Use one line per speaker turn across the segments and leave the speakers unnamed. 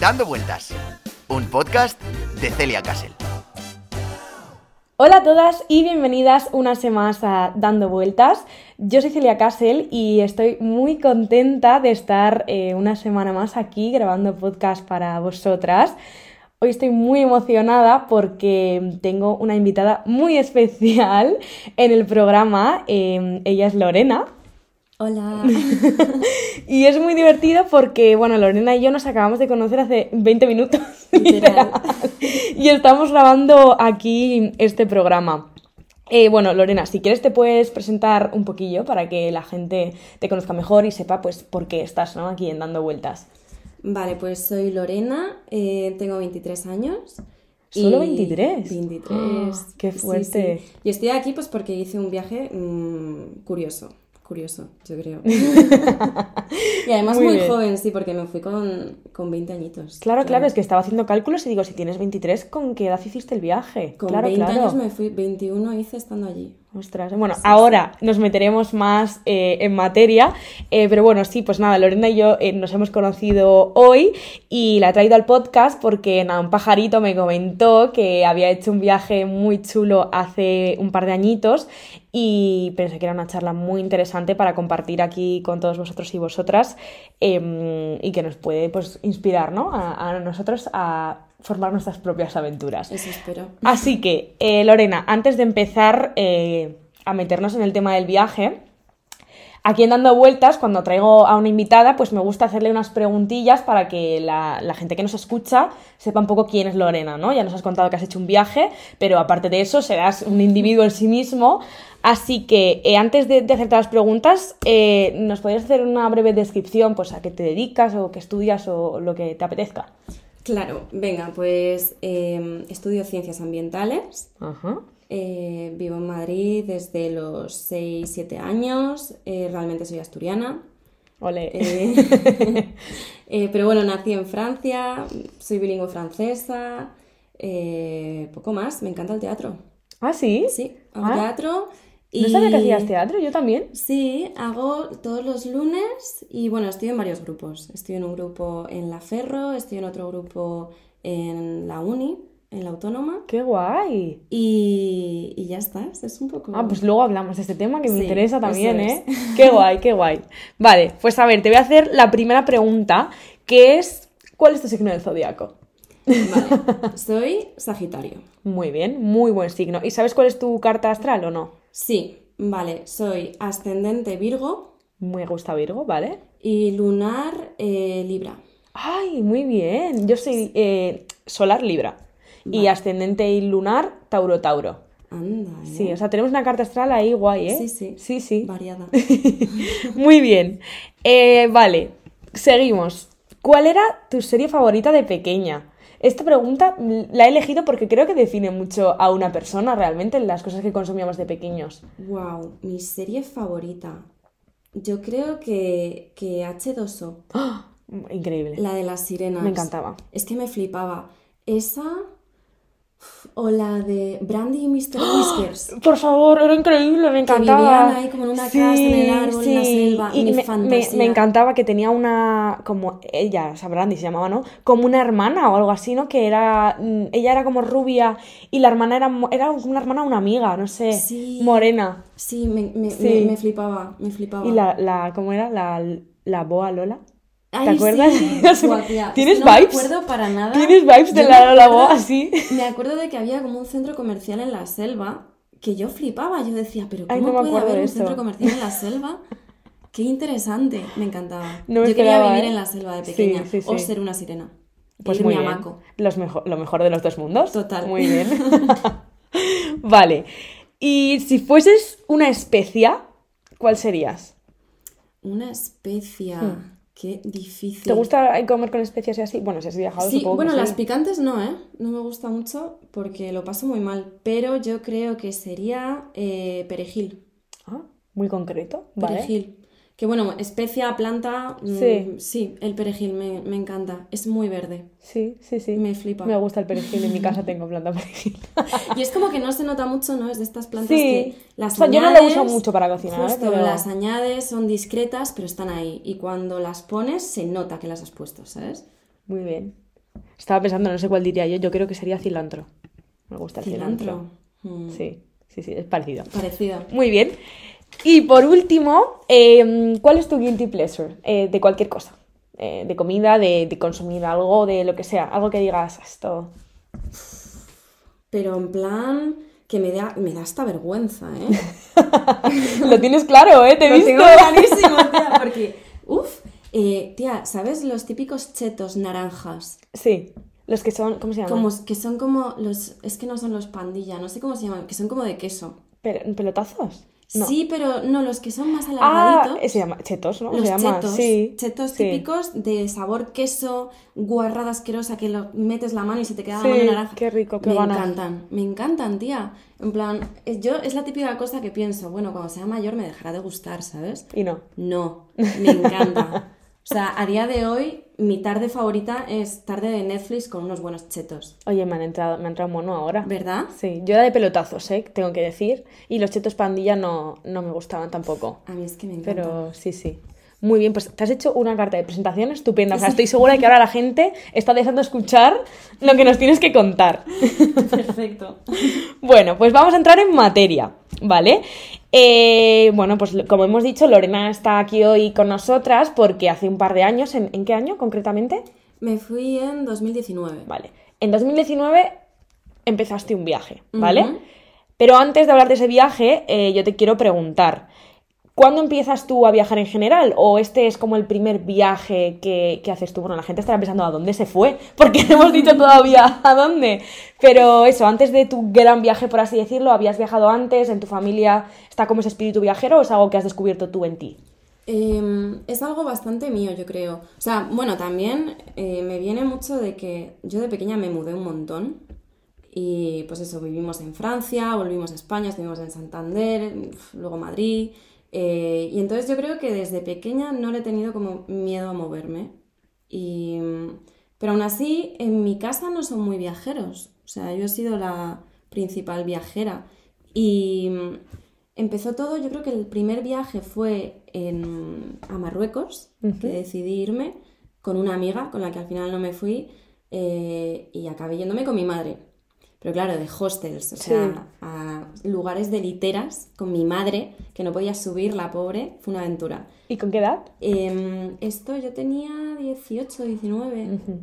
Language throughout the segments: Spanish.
Dando Vueltas, un podcast de Celia Castle.
Hola a todas y bienvenidas una semana más a Dando Vueltas. Yo soy Celia Castle y estoy muy contenta de estar eh, una semana más aquí grabando podcast para vosotras. Hoy estoy muy emocionada porque tengo una invitada muy especial en el programa. Eh, ella es Lorena.
Hola.
y es muy divertido porque, bueno, Lorena y yo nos acabamos de conocer hace 20 minutos.
Literal.
y estamos grabando aquí este programa. Eh, bueno, Lorena, si quieres te puedes presentar un poquillo para que la gente te conozca mejor y sepa pues por qué estás ¿no? aquí en Dando Vueltas.
Vale, pues soy Lorena, eh, tengo 23 años.
¿Solo
y-
23?
23.
¡Ah! ¡Qué fuerte!
sí. Y estoy aquí pues porque hice un viaje mm, curioso. Curioso, yo creo. y además
Muy
joven, sí, porque me fui con, con 20 añitos.
Claro, claro, es que estaba haciendo cálculos y digo, si tienes 23, ¿con qué edad hiciste el viaje?
Con
claro,
20
claro.
años me fui, 21 hice estando allí.
Ostras, bueno, ahora nos meteremos más eh, en materia, eh, pero bueno, sí, pues nada, Lorena y yo eh, nos hemos conocido hoy y la he traído al podcast porque nada, un pajarito me comentó que había hecho un viaje muy chulo hace un par de añitos y pensé que era una charla muy interesante para compartir aquí con todos vosotros y vosotras eh, y que nos puede pues inspirar, ¿no? A, a nosotros a formar nuestras propias aventuras.
Eso espero.
Así que, eh, Lorena, antes de empezar eh, a meternos en el tema del viaje, aquí en Dando Vueltas, cuando traigo a una invitada, pues me gusta hacerle unas preguntillas para que la, la gente que nos escucha sepa un poco quién es Lorena, ¿no? Ya nos has contado que has hecho un viaje, pero aparte de eso, serás un individuo en sí mismo. Así que, eh, antes de, de hacerte las preguntas, eh, ¿nos podrías hacer una breve descripción, pues a qué te dedicas o qué estudias o lo que te apetezca?
Claro, venga, pues eh, estudio ciencias ambientales.
Ajá.
Eh, vivo en Madrid desde los 6-7 años. realmente soy asturiana.
Ole.
Pero bueno, nací en Francia, soy bilingüe francesa. poco más, me encanta el teatro.
¿Ah, sí?
Sí, hago
Ah.
teatro.
No
y-
sabía que hacías teatro, yo también.
Sí, hago todos los lunes y bueno, estoy en varios grupos. Estoy en un grupo en la Ferro, estoy en otro grupo en la Uni, en la Autónoma.
¡Qué guay!
Y, y ya está, esto es un poco...
Ah, pues luego hablamos de este tema que me
Sí,
interesa también,
es.
¿eh? ¡Qué guay, qué guay! Vale, pues a ver, te voy a hacer la primera pregunta, que es, ¿cuál es tu signo del zodiaco?
Vale, soy Sagitario.
Muy bien, muy buen signo. ¿Y sabes cuál es tu carta astral o no?
Sí, vale, soy ascendente Virgo
Me gusta Virgo, ¿vale?
y lunar eh, Libra.
¡Ay, muy bien! Yo soy eh, solar Libra y ascendente y lunar Tauro Tauro.
Anda, ¿eh?
Sí, o sea, tenemos una carta astral ahí guay, ¿eh?
Sí, sí.
Sí, sí.
Variada.
Muy bien. Vale, seguimos. ¿Cuál era tu serie favorita de pequeña? Esta pregunta la he elegido porque creo que define mucho a una persona realmente las cosas que consumíamos de pequeños.
Wow, mi serie favorita. Yo creo que, que H2O,
¡Ah! Increíble.
la de las sirenas.
Me encantaba.
Es que me flipaba. Esa o la de Brandy y Mr.
¡Ah!
Whiskers.
Por favor, era increíble, me encantaba.
vivían ahí como en una casa, en el árbol, en la selva,
Y
mi
me, me-
fantasía.
me encantaba que tenía una, como ella, Brandy se llamaba, ¿no? Como una hermana o algo así, ¿no? Que era, mm, ella era como rubia y la hermana era, era una hermana, una amiga, no sé,
Sí.
morena.
Sí, me, me-
Sí.
me- me flipaba, me flipaba.
Y la, la, ¿cómo era? La, la boa Lola.
Ay,
¿Te acuerdas?
sí. Tía,
¿Tienes
no me
vibes?
acuerdo para nada.
¿Tienes vibes de
Yo
la Boa así?
Me acuerdo de que había como un centro comercial en la selva que yo flipaba. Yo decía, pero
Ay,
¿cómo
no
puede haber un centro comercial en la selva? Qué interesante, me encantaba.
No me
yo quería
esperaba,
vivir
¿eh?
en la selva de pequeña
sí,
o ser una sirena.
Pues muy bien. Los mejo- lo mejor de los dos mundos.
Total.
Muy bien. vale. Y si fueses una especia, ¿cuál serías?
Una especia.
Hmm.
Qué difícil.
¿Te gusta comer con especias y así? Bueno, si has viajado,
Sí,
supongo
bueno,
que
las
sí.
picantes no, ¿eh? No me gusta mucho porque lo paso muy mal. Pero yo creo que sería eh, perejil.
Ah, muy concreto, ¿vale?
Que bueno, especia, planta. mm,
Sí.
sí, el perejil me, me encanta. Es muy verde.
Sí, sí, sí.
Me flipa.
Me gusta el perejil. En mi casa tengo planta perejil.
Y es como que no se nota mucho, ¿no? Es de estas plantas
Sí.
que las
O sea, yo no
añades,
uso mucho para cocinar.
Justo,
pero-
las añades, son discretas, pero están ahí. Y cuando las pones, se nota que las has puesto, ¿sabes?
Muy bien. Estaba pensando, no sé cuál diría yo, yo creo que sería cilantro. Me gusta el cilantro.
Cilantro. Mm.
Sí, sí, sí, es parecido.
Parecido.
Muy bien. Y por último, eh, ¿cuál es tu guilty pleasure? Eh, de cualquier cosa. Eh, de comida, de, de consumir algo, de lo que sea. Algo que digas, esto.
Pero en plan que me da, me da hasta vergüenza, ¿eh?
lo tienes claro, ¿eh? Te he
Lo
visto.
tengo clarísimo, tía, porque, uff, eh, tía, ¿sabes los típicos chetos naranjas?
Sí, los que son, ¿cómo se llaman?
Como, que son como los, es que no son los pandilla, no sé cómo se llaman, que son como de queso.
Pe- ¿Pelotazos? No.
Sí, pero no, los que son más
Ah,
alargaditos.
se llama chetos, ¿no?
Los
se llama,
chetos,
sí.
chetos
sí.
típicos de sabor queso, guarrada asquerosa, que lo metes la mano y se te queda
Sí,
la mano naranja.
qué rico, qué
Me
ganas.
encantan, me encantan, tía. En plan, yo es la típica cosa que pienso, bueno, cuando sea mayor me dejará de gustar, ¿sabes?
Y no.
No, me encanta. O sea, a día de hoy, mi tarde favorita es tarde de Netflix con unos buenos chetos.
Oye, me han entrado, me ha entrado mono ahora.
¿Verdad?
Sí, yo era de pelotazos, ¿eh? Tengo que decir. Y los chetos pandilla no, no me gustaban tampoco.
A mí es que me encanta.
Pero sí, sí. Muy bien, pues te has hecho una carta de presentación estupenda. O sea, estoy segura de que ahora la gente está deseando escuchar lo que nos tienes que contar.
Perfecto.
Bueno, pues vamos a entrar en materia, ¿vale? Eh, bueno, pues como hemos dicho, Lorena está aquí hoy con nosotras porque hace un par de años, ¿en, en qué año concretamente?
Me fui en 2019.
Vale. En 2019 empezaste un viaje, ¿vale? Pero antes de hablar de ese viaje, eh, yo te quiero preguntar, ¿cuándo empiezas tú a viajar en general? ¿O este es como el primer viaje que, que haces tú? Bueno, la gente estará pensando a dónde se fue, porque no hemos dicho todavía a dónde. Pero eso, antes de tu gran viaje, por así decirlo, ¿habías viajado antes? ¿En tu familia está como ese espíritu viajero o es algo que has descubierto tú en ti?
Eh, es algo bastante mío, yo creo. O sea, bueno, también eh, me viene mucho de que yo de pequeña me mudé un montón. Y pues eso, vivimos en Francia, volvimos a España, estuvimos en Santander, luego Madrid. Eh, y entonces yo creo que desde pequeña no le he tenido como miedo a moverme. Y, pero aún así, en mi casa no son muy viajeros. O sea, yo he sido la principal viajera. Y empezó todo, yo creo que el primer viaje fue en, a Marruecos, que decidí irme con una amiga con la que al final no me fui eh, y acabé yéndome con mi madre. Pero claro, de hostels, o
Sí.
sea, a lugares de literas con mi madre, que no podía subir, la pobre, fue una aventura.
¿Y con qué edad?
Em, esto yo tenía 18, 19.
Ujú.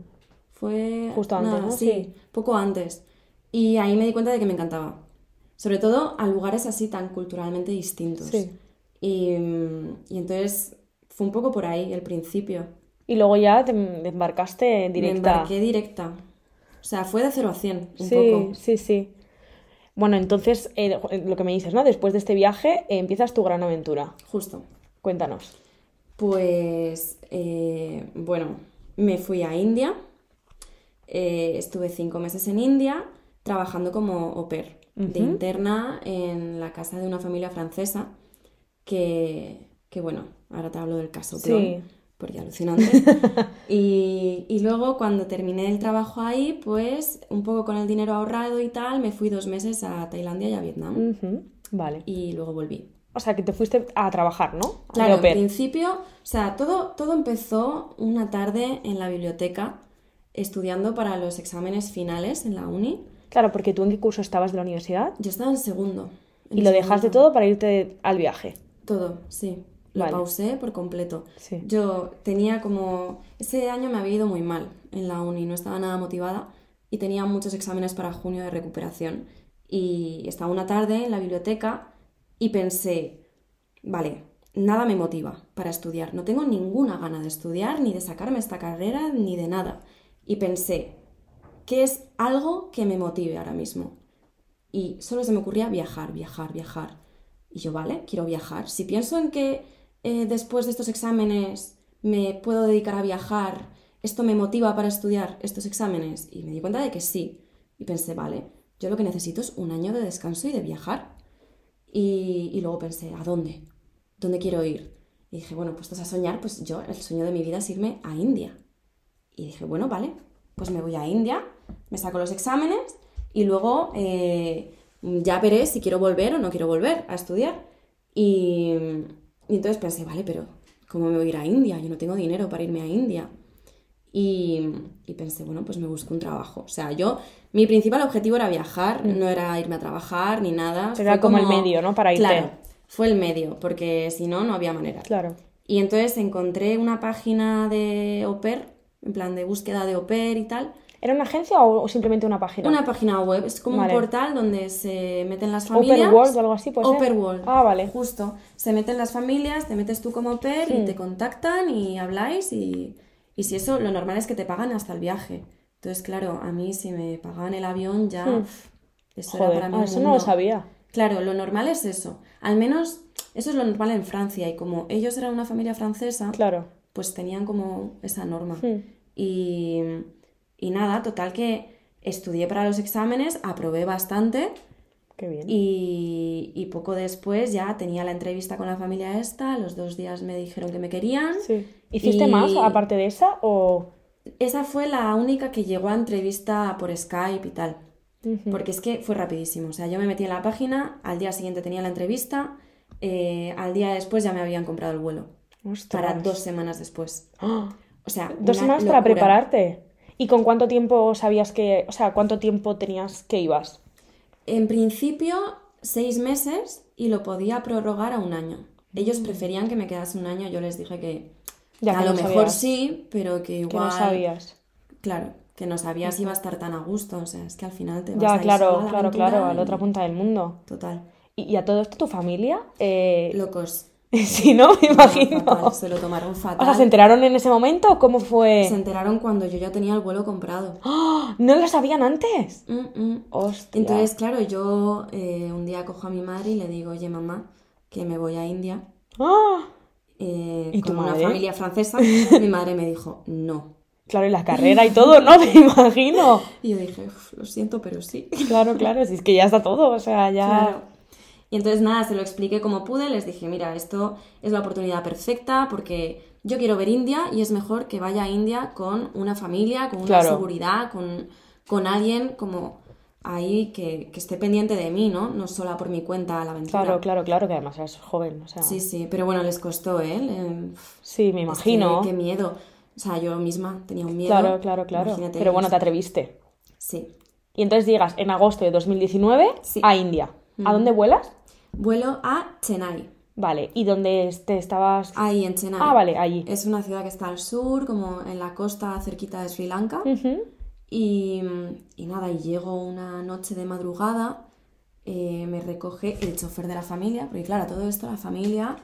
Fue
Justo antes, ¿no?
Sí,
Sí.
poco antes. Y ahí me di cuenta de que me encantaba. Sobre todo a lugares así tan culturalmente distintos.
Sí.
Y, mm, y entonces fue un poco por ahí el principio.
Y luego ya te te embarcaste
Me
directa.
embarqué directa. O sea, fue de 0 a 100, un
sí,
poco.
sí, sí. Bueno, entonces, eh, lo que me dices, ¿no? Después de este viaje, eh, empiezas tu gran aventura.
Justo.
Cuéntanos.
Pues, eh, bueno, me fui a India. Eh, estuve cinco meses en India trabajando como au pair, de interna en la casa de una familia francesa que, que bueno, ahora te hablo del caso
Sí.
Porque alucinante. y, y luego cuando terminé el trabajo ahí, pues un poco con el dinero ahorrado y tal, me fui dos meses a Tailandia y a Vietnam
Vale.
y luego volví.
O sea, que te fuiste a trabajar, ¿no? De
Claro, en principio, o sea, todo, todo empezó una tarde en la biblioteca estudiando para los exámenes finales en la uni.
Claro, porque tú en qué curso estabas de la universidad
Yo estaba en segundo. en
y lo dejaste todo para irte al viaje.
Todo, sí. Lo
Vale.
pausé por completo.
Sí.
Yo tenía como... Ese año me había ido muy mal en la uni, no estaba nada motivada y tenía muchos exámenes para junio de recuperación. Y estaba una tarde en la biblioteca y pensé, vale, nada me motiva para estudiar. No tengo ninguna gana de estudiar, ni de sacarme esta carrera, ni de nada. Y pensé, ¿qué es algo que me motive ahora mismo? Y solo se me ocurría viajar, viajar, viajar. Y yo, vale, quiero viajar. Si pienso en que eh, después de estos exámenes me puedo dedicar a viajar, esto me motiva para estudiar estos exámenes. Y me di cuenta de que sí. Y pensé, vale, yo lo que necesito es un año de descanso y de viajar. Y, y luego pensé, ¿a dónde? ¿Dónde quiero ir? Y dije, bueno, pues a soñar, pues yo, el sueño de mi vida es irme a India. Y dije, bueno, vale, pues me voy a India, me saco los exámenes y luego eh, ya veré si quiero volver o no quiero volver a estudiar. Y, y entonces pensé, vale, pero ¿cómo me voy a ir a India? Yo no tengo dinero para irme a India. Y, y pensé, bueno, pues me busco un trabajo. O sea, yo, mi principal objetivo era viajar, no era irme a trabajar ni nada.
Era
Fue
como el medio, ¿no? Para irte.
Claro, fue el medio, porque si no, no había manera.
Claro.
Y entonces encontré una página de au pair, en plan de búsqueda de au pair y tal.
¿Era una agencia o simplemente una página?
Una página web, es como
Vale.
un portal donde se meten las familias.
Open World o algo así, pues.
Open World.
Ah, vale.
Justo. Se meten las familias, te metes tú como au pair y te contactan y habláis y, y si eso, lo normal es que te pagan hasta el viaje. Entonces, claro, a mí si me pagaban el avión ya... uf, Eso era
Joder,
para mí
ah, eso no lo
mundo.
sabía.
Claro, lo normal es eso. Al menos eso es lo normal en Francia y como ellos eran una familia francesa,
Claro.
pues tenían como esa norma.
Hmm.
Y, y nada, total que estudié para los exámenes, aprobé bastante
Qué bien.
y, y poco después ya tenía la entrevista con la familia esta, los dos días me dijeron que me querían.
Sí. ¿Hiciste
Y-
más aparte de esa o...?
Esa fue la única que llegó a entrevista por Skype y tal. Porque es que fue rapidísimo. O sea, yo me metí en la página, al día siguiente tenía la entrevista, eh, al día después ya me habían comprado el vuelo.
Ostras.
Para dos semanas después.
¡Ah!
O sea,
Dos semanas para prepararte. ¿Y con cuánto tiempo sabías que... O sea, cuánto tiempo tenías que ibas?
En principio, seis meses y lo podía prorrogar a un año. Ellos preferían que me quedase un año, yo les dije que,
Mm. Ya
que a lo
no
mejor
sabías.
sí, pero que igual...
Que no sabías.
Claro, que no sabía si iba a estar tan a gusto. O sea, es que al final te vas
Ya,
ahí
claro,
sola a la
claro, claro, a la otra punta del mundo.
Total.
¿Y, y a todo esto tu familia? Eh...
Locos.
Sí, ¿no? Me imagino.
Fatal, se lo tomaron fatal.
O sea, ¿se enteraron en ese momento o cómo fue?
Se enteraron cuando yo ya tenía el vuelo comprado.
¿No lo sabían antes?
Mm, mm. Entonces, claro, yo eh, un día cojo a mi madre y le digo, oye, mamá, que me voy a India.
¡Ah!
eh,
¿Y tu
con una familia francesa. mi madre me dijo, no.
Claro, y la carrera y todo, ¿no? Me imagino.
Y yo dije, "Uf, lo siento, pero sí.
Claro, claro, si es que ya está todo, o sea, ya...
Claro. Y entonces nada, se lo expliqué como pude, les dije, mira, esto es la oportunidad perfecta porque yo quiero ver India y es mejor que vaya a India con una familia, con una
Claro.
seguridad, con, con alguien como ahí que, que esté pendiente de mí, ¿no? No sola por mi cuenta a la aventura.
Claro, claro, claro, que además eres joven, o sea...
Sí, sí, pero bueno, les costó, ¿eh? Le-
Sí, me
es
imagino.
que- qué miedo. O sea, yo misma tenía un miedo.
Claro, claro, claro.
Imagínate
Pero bueno, te atreviste.
Sí.
Y entonces llegas en agosto de 2019
Sí.
a India. ¿A dónde vuelas?
Vuelo a Chennai.
Vale, ¿y dónde te estabas...?
Ahí en Chennai.
Ah, vale, allí.
Es una ciudad que está al sur, como en la costa cerquita de Sri Lanka. Y, y nada, y llego una noche de madrugada, eh, me recoge el chofer de la familia, porque claro, todo esto, la familia,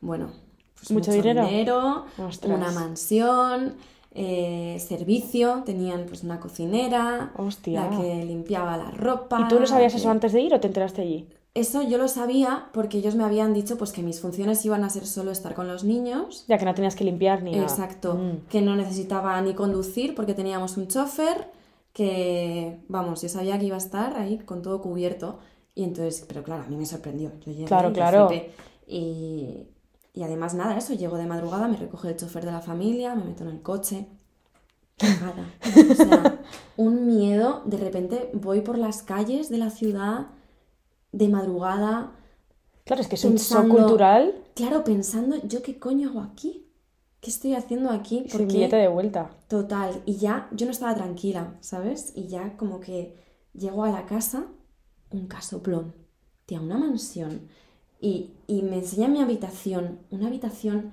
bueno, pues
¿Mucho dinero?
dinero, una mansión, eh, servicio, tenían pues una cocinera,
Hostia.
la que limpiaba la ropa.
¿Y tú lo sabías
que-
eso antes de ir o te enteraste allí?
Eso yo lo sabía porque ellos me habían dicho pues que mis funciones iban a ser solo estar con los niños
Ya que no tenías que limpiar ni nada.
Exacto,
Mm.
que no necesitaba ni conducir porque teníamos un chofer que, vamos, yo sabía que iba a estar ahí con todo cubierto y entonces, pero claro, a mí me sorprendió, yo llegué
Claro,
y
claro.
y, y además nada, eso, llego de madrugada, me recoge el chofer de la familia, me meto en el coche, cagada. o sea, un miedo, de repente voy por las calles de la ciudad de madrugada,
Claro, es que es un shock cultural
claro, pensando, ¿yo qué coño hago aquí? ¿Qué estoy haciendo aquí?
sin
Porque-
billete de vuelta.
Total, y ya yo no estaba tranquila, ¿sabes? Y ya como que llego a la casa, un casoplón, tía, una mansión, y, y me enseña mi habitación, una habitación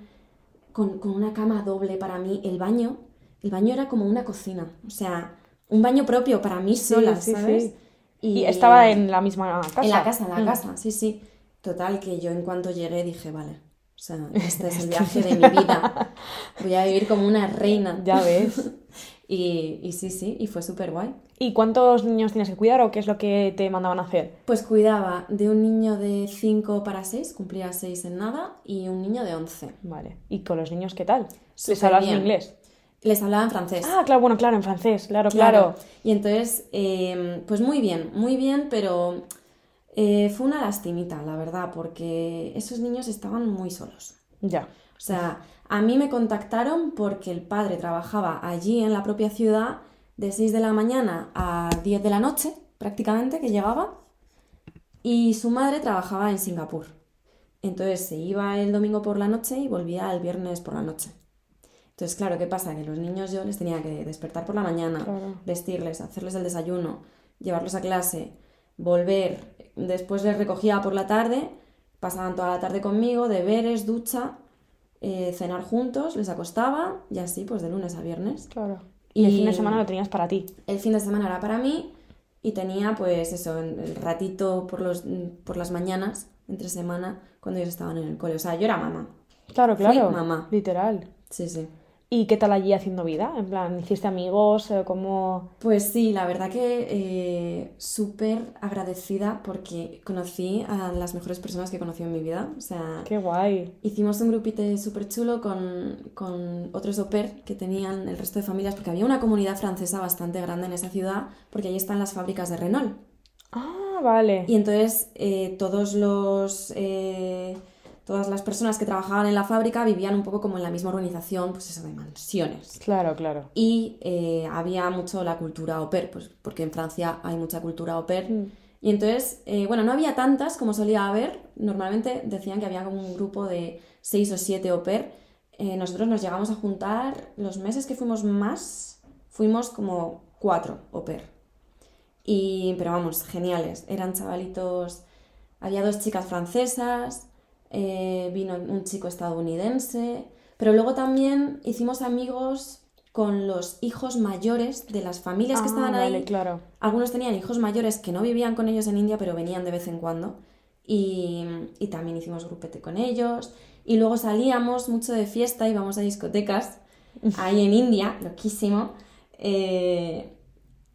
con, con una cama doble para mí, el baño, el baño era como una cocina, o sea, un baño propio para mí sola,
sí,
¿sabes?
sí. Y, estaba en la misma casa.
En la casa, en la
Mm.
casa, sí, sí. Total, que yo en cuanto llegué dije, vale, o sea, este es el viaje de mi vida. Voy a vivir como una reina.
Ya ves.
Y, y sí, sí, y fue súper guay.
¿Y cuántos niños tienes que cuidar o qué es lo que te mandaban a hacer?
Pues cuidaba de un niño de 5 para 6, cumplía 6 en nada, y un niño de 11.
Vale. ¿Y con los niños qué tal? ¿Les hablas en inglés?
Les hablaba en francés.
Ah, claro, bueno, claro, en francés, claro, claro.
Y entonces, eh, pues muy bien, muy bien, pero eh, fue una lastimita, la verdad, porque esos niños estaban muy solos.
Ya.
O sea, a mí me contactaron porque el padre trabajaba allí en la propia ciudad de 6 de la mañana a 10 de la noche, prácticamente, que llegaba, y su madre trabajaba en Singapur. Entonces se iba el domingo por la noche y volvía el viernes por la noche. Entonces, claro, ¿qué pasa? Que los niños yo les tenía que despertar por la mañana,
Claro.
vestirles, hacerles el desayuno, llevarlos a clase, volver, después les recogía por la tarde, pasaban toda la tarde conmigo, deberes, ducha, eh, cenar juntos, les acostaba y así pues de lunes a viernes.
Claro. Y el fin de semana lo tenías para ti.
El fin de semana era para mí y tenía pues eso, el ratito por, los, por las mañanas, entre semana, cuando ellos estaban en el cole. O sea, yo era mamá.
Claro,
Fui
claro.
mamá.
Literal.
Sí, sí.
¿Y qué tal allí haciendo vida? En plan, ¿hiciste amigos? Eh, ¿Cómo...?
Pues sí, la verdad que eh, súper agradecida porque conocí a las mejores personas que he conocido en mi vida. O sea,
Qué guay.
hicimos un grupite súper chulo con, con otros au pair que tenían el resto de familias, porque había una comunidad francesa bastante grande en esa ciudad, porque ahí están las fábricas de Renault.
Ah, vale.
Y entonces eh, todos los, eh, todas las personas que trabajaban en la fábrica vivían un poco como en la misma organización, pues eso, de mansiones.
Claro, claro.
Y eh, había mucho la cultura au pair, pues porque en Francia hay mucha cultura au pair.
Mm.
Y entonces, eh, bueno, no había tantas como solía haber. Normalmente decían que había como un grupo de seis o siete au pair. Eh, nosotros nos llegamos a juntar, los meses que fuimos más, fuimos como cuatro au pair. Y, pero vamos, geniales. Eran chavalitos. Había dos chicas francesas, eh, vino un chico estadounidense. Pero luego también hicimos amigos con los hijos mayores de las familias que
Ah,
estaban
vale,
ahí.
claro.
Algunos tenían hijos mayores que no vivían con ellos en India, pero venían de vez en cuando. Y, y también hicimos grupete con ellos. Y luego salíamos mucho de fiesta, íbamos a discotecas, ahí en India, loquísimo. Eh,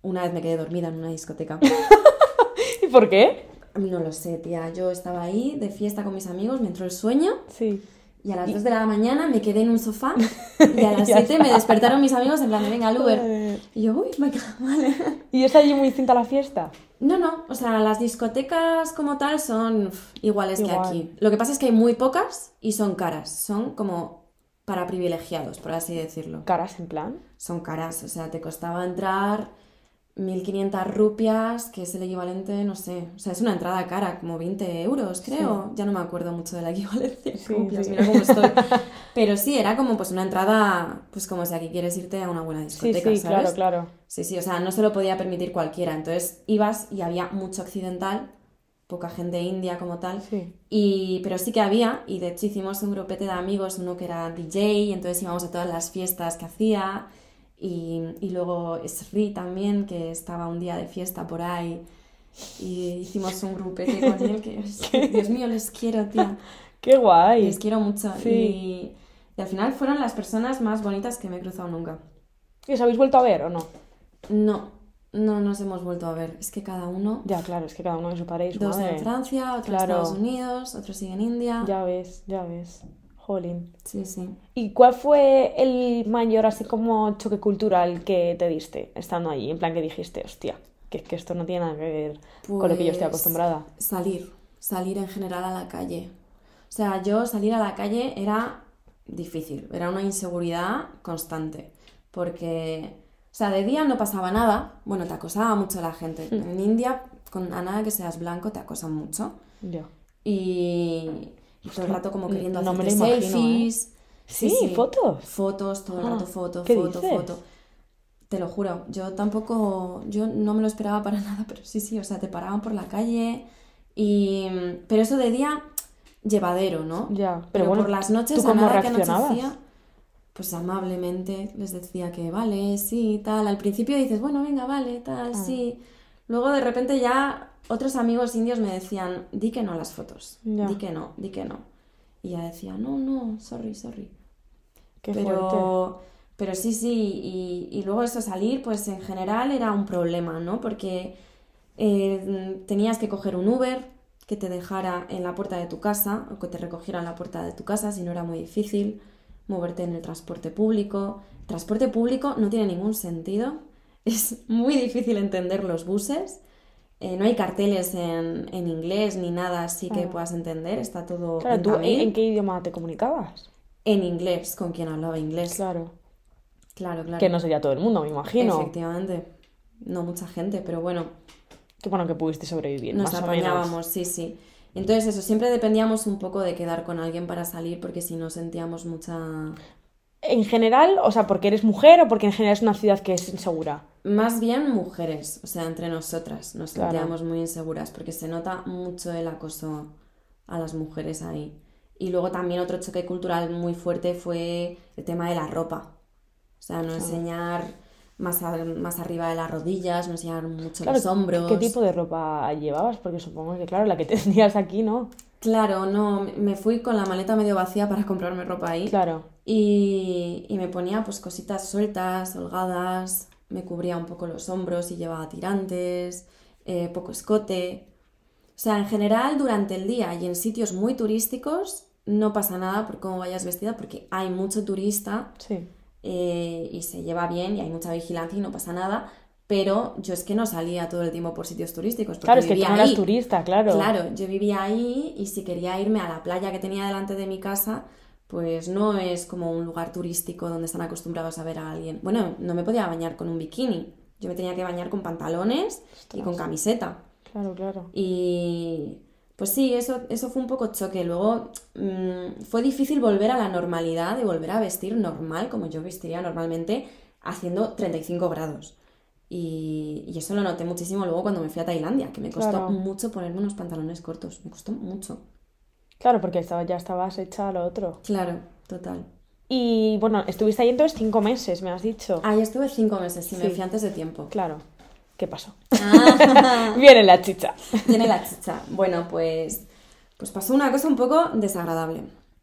una vez me quedé dormida en una discoteca.
¿Y por qué?
No lo sé, tía. Yo estaba ahí de fiesta con mis amigos, me entró el sueño
Sí.
y a las 2 de la mañana me quedé en un sofá y a las 7 me despertaron mis amigos en plan de venga al Uber. Y yo, uy, venga, vale.
¿Y es allí muy distinta la fiesta?
No, no, o sea, las discotecas como tal son iguales
Igual.
que aquí. Lo que pasa es que hay muy pocas y son caras. Son como para privilegiados, por así decirlo.
¿Caras en plan?
Son caras, o sea, te costaba entrar 1500 rupias, que es el equivalente, no sé, o sea, es una entrada cara, como 20 euros, creo. Ya no me acuerdo mucho de la equivalencia en
Sí,
rupias,
sí.
mira cómo estoy. Pero sí, era como pues una entrada, pues como si aquí quieres irte a una buena discoteca,
sí,
¿sabes?
claro, claro.
Sí, sí, o sea, no se lo podía permitir cualquiera. Entonces ibas y había mucho occidental, poca gente india como tal.
Sí.
Y, pero sí que había, y de hecho hicimos un grupete de amigos, uno que era DJ, y entonces íbamos a todas las fiestas que hacía. Y, y luego Sri también, que estaba un día de fiesta por ahí. Y hicimos un grupete con él, que Dios mío, les quiero, tía.
¡Qué guay!
Les quiero mucho.
Sí.
Y, y al final fueron las personas más bonitas que me he cruzado nunca.
¿Y os habéis vuelto a ver o no?
No, no nos hemos vuelto a ver. Es que cada uno,
Ya, claro, es que cada uno de su país,
dos
madre.
en Francia, otro
Claro.
en Estados Unidos, otro sigue en India.
Ya ves, ya ves. Jolín.
Sí, sí.
¿Y cuál fue el mayor así como choque cultural que te diste estando allí? En plan que dijiste, hostia, que, que esto no tiene nada que ver con lo que yo estoy
Pues,
acostumbrada.
Salir, salir en general a la calle. O sea, yo salir a la calle era difícil, era una inseguridad constante. Porque, o sea, de día no pasaba nada. Bueno, te acosaba mucho la gente.
Hmm.
En India, con, a nada que seas blanco, te acosan mucho.
Ya.
Y, y todo el rato como queriendo
no me lo imagino, ¿eh?
selfies.
Sí, ¿fotos?
Fotos, todo el
Ah,
rato foto,
¿qué
foto,
dices?
foto. Te lo juro, yo tampoco, yo no me lo esperaba para nada, pero sí, sí, o sea, te paraban por la calle y... Pero eso de día, llevadero, ¿no?
Ya, pero
Pero,
bueno,
por las noches,
¿tú
a
cómo
nada que anochecía, pues amablemente les decía que vale, sí, tal. Al principio dices, bueno, venga, vale, tal,
Ah.
sí. Luego de repente ya otros amigos indios me decían, di que no a las fotos,
Ya.
di que no, di que no. Y ya decía, no, no, sorry, sorry.
Qué fuerte.
Pero, pero sí, sí, y, y luego eso, salir, pues en general era un problema, ¿no? Porque eh, tenías que coger un Uber que te dejara en la puerta de tu casa o que te recogiera en la puerta de tu casa, si no era muy difícil, moverte en el transporte público. Transporte público no tiene ningún sentido, es muy difícil entender los buses. Eh, no hay carteles en, en inglés ni nada así que
Ah.
puedas entender, está todo
Claro,
en
¿tú en,
tamil.
en qué idioma te comunicabas?
En inglés, con quien hablaba inglés.
Claro.
Claro, claro.
Que no sería todo el mundo, me imagino.
Efectivamente. No mucha gente, pero bueno,
Que bueno, que pudiste sobrevivir,
nos
más o menos.
apañábamos, sí, sí. Entonces eso, siempre dependíamos un poco de quedar con alguien para salir porque si no sentíamos mucha...
en general, o sea, porque eres mujer o porque en general es una ciudad que es insegura.
Más bien mujeres, o sea, entre nosotras nos
Claro.
sentíamos muy inseguras porque se nota mucho el acoso a las mujeres ahí. Y luego también otro choque cultural muy fuerte fue el tema de la ropa. O sea, no enseñar más, a- más arriba de las rodillas, no enseñar mucho
Claro,
los hombros.
¿qué tipo de ropa llevabas? Porque supongo que, claro, la que tenías aquí, ¿no?
Claro, no, me fui con la maleta medio vacía para comprarme ropa ahí.
Claro.
Y, y me ponía pues cositas sueltas, holgadas, me cubría un poco los hombros y llevaba tirantes, eh, poco escote. O sea, en general durante el día y en sitios muy turísticos no pasa nada por cómo vayas vestida porque hay mucho turista
Sí.
eh, y se lleva bien y hay mucha vigilancia y no pasa nada. Pero yo es que no salía todo el tiempo por sitios turísticos
Claro, es que tú no eras turista, claro.
Claro, yo vivía ahí y si quería irme a la playa que tenía delante de mi casa, pues no es como un lugar turístico donde están acostumbrados a ver a alguien. Bueno, no me podía bañar con un bikini. Yo me tenía que bañar con pantalones y con camiseta.
Claro, claro.
Y pues sí, eso, eso fue un poco choque. Luego mm, fue difícil volver a la normalidad y volver a vestir normal, como yo vestiría normalmente, haciendo 35 grados. Y, y eso lo noté muchísimo luego cuando me fui a Tailandia, que me costó
Claro.
mucho ponerme unos pantalones cortos. Me costó mucho.
Claro, porque estaba, ya estabas hecha a lo otro.
Claro, total.
Y bueno, estuviste ahí entonces cinco meses, me has dicho.
Ahí estuve cinco meses y me
Sí.
fui antes de tiempo.
Claro. ¿Qué pasó?
Ah,
Viene la chicha.
tiene la chicha. Bueno, pues, pues pasó una cosa un poco desagradable.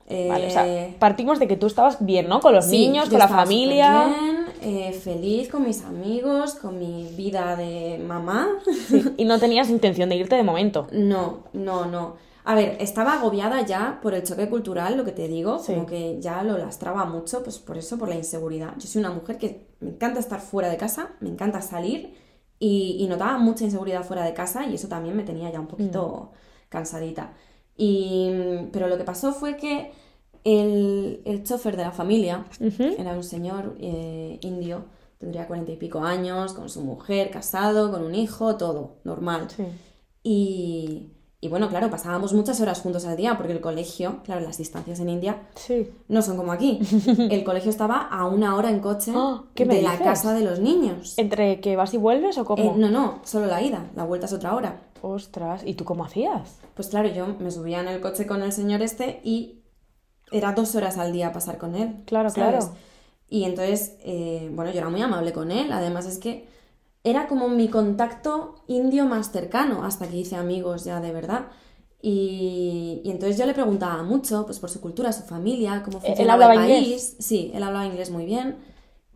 Vale, o
Eh,
sea, partimos de que tú estabas bien, ¿no? Con los
Sí,
niños,
yo
con la familia.
superbién, eh, feliz con mis amigos, con mi vida de mamá.
Sí, Y no tenías intención de irte de momento.
No, no, no. A ver, estaba agobiada ya por el choque cultural, lo que te digo,
Sí.
como que ya lo lastraba mucho, pues por eso, por la inseguridad. Yo soy una mujer que me encanta estar fuera de casa, me encanta salir y, y notaba mucha inseguridad fuera de casa y eso también me tenía ya un poquito cansadita. Y, pero lo que pasó fue que el, el chofer de la familia era un señor eh, indio, tendría cuarenta y pico años, con su mujer, casado, con un hijo, todo, normal.
Sí.
Y, y bueno, claro, pasábamos muchas horas juntos al día porque el colegio, claro, las distancias en India
Sí.
no son como aquí. El colegio estaba a una hora en coche
Ah, ¿qué me
de la casa de los niños.
¿Entre que vas y vuelves o cómo?
Eh, no, no, solo la ida, la vuelta es otra hora.
Ostras, ¿y tú cómo hacías?
Pues claro, yo me subía en el coche con el señor este y era dos horas al día pasar con él.
Claro,
¿sabes?
claro.
Y entonces, eh, bueno, yo era muy amable con él. Además es que era como mi contacto indio más cercano hasta que hice amigos ya de verdad. Y, y entonces yo le preguntaba mucho, pues por su cultura, su familia, cómo
¿Él
funcionaba el país.
inglés?
Sí, él hablaba inglés muy bien.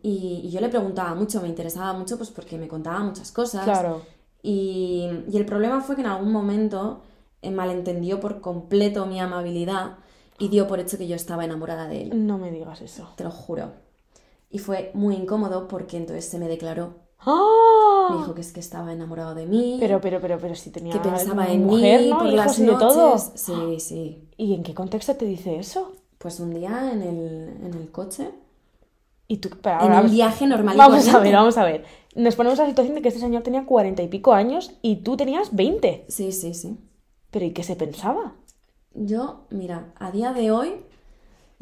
Y, y yo le preguntaba mucho, me interesaba mucho, pues porque me contaba muchas cosas.
Claro.
Y, y el problema fue que en algún momento eh, malentendió por completo mi amabilidad y dio por hecho que yo estaba enamorada de él,
No me digas eso.
te lo juro. Y fue muy incómodo porque entonces se me declaró.
¡Ah!
Me dijo que es que estaba enamorado de mí,
Pero, pero, pero, pero si tenía
que pensaba en
mujer,
mí
¿no?
por
Hijos
las
y de todo.
noches. Sí, sí.
¿Y en qué contexto te dice eso?
Pues un día en el, en el coche,
Y tú, pero
en
ahora,
un
vamos-
viaje normal
Vamos a ver, vamos a ver. Nos ponemos a la situación de que este señor tenía cuarenta y pico años y tú tenías 20.
Sí, sí, sí.
¿Pero y qué se pensaba?
Yo, mira, a día de hoy,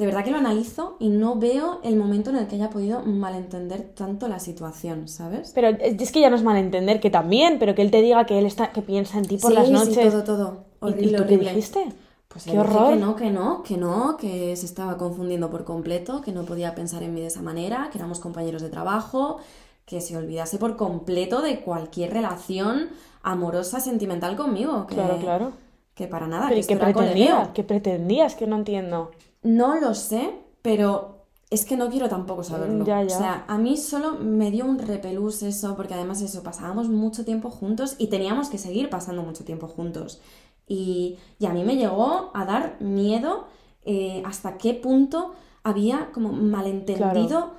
de verdad que lo analizo y no veo el momento en el que haya podido malentender tanto la situación, ¿sabes?
Pero es que ya no es malentender que también, pero que él te diga que él está, que piensa en ti por
Sí,
las
sí,
noches.
todo, todo.
¿Y-
Horrible,
¿Y, tú qué
horrible.
dijiste?
Pues
¡Qué horror!
que no, que no, que no, que se estaba confundiendo por completo, que no podía pensar en mí de esa manera, que éramos compañeros de trabajo, que se olvidase por completo de cualquier relación amorosa, sentimental conmigo. Que,
Claro, claro.
Que para nada,
¿Pero
que
qué
esto era
pretendía?
colegueo.
¿Qué pretendías? Que no entiendo.
No lo sé, pero es que no quiero tampoco saberlo.
Ya, ya.
O sea, a mí solo me dio un repelús eso, porque además eso, pasábamos mucho tiempo juntos y teníamos que seguir pasando mucho tiempo juntos. Y, y a mí me llegó a dar miedo eh, hasta qué punto había como malentendido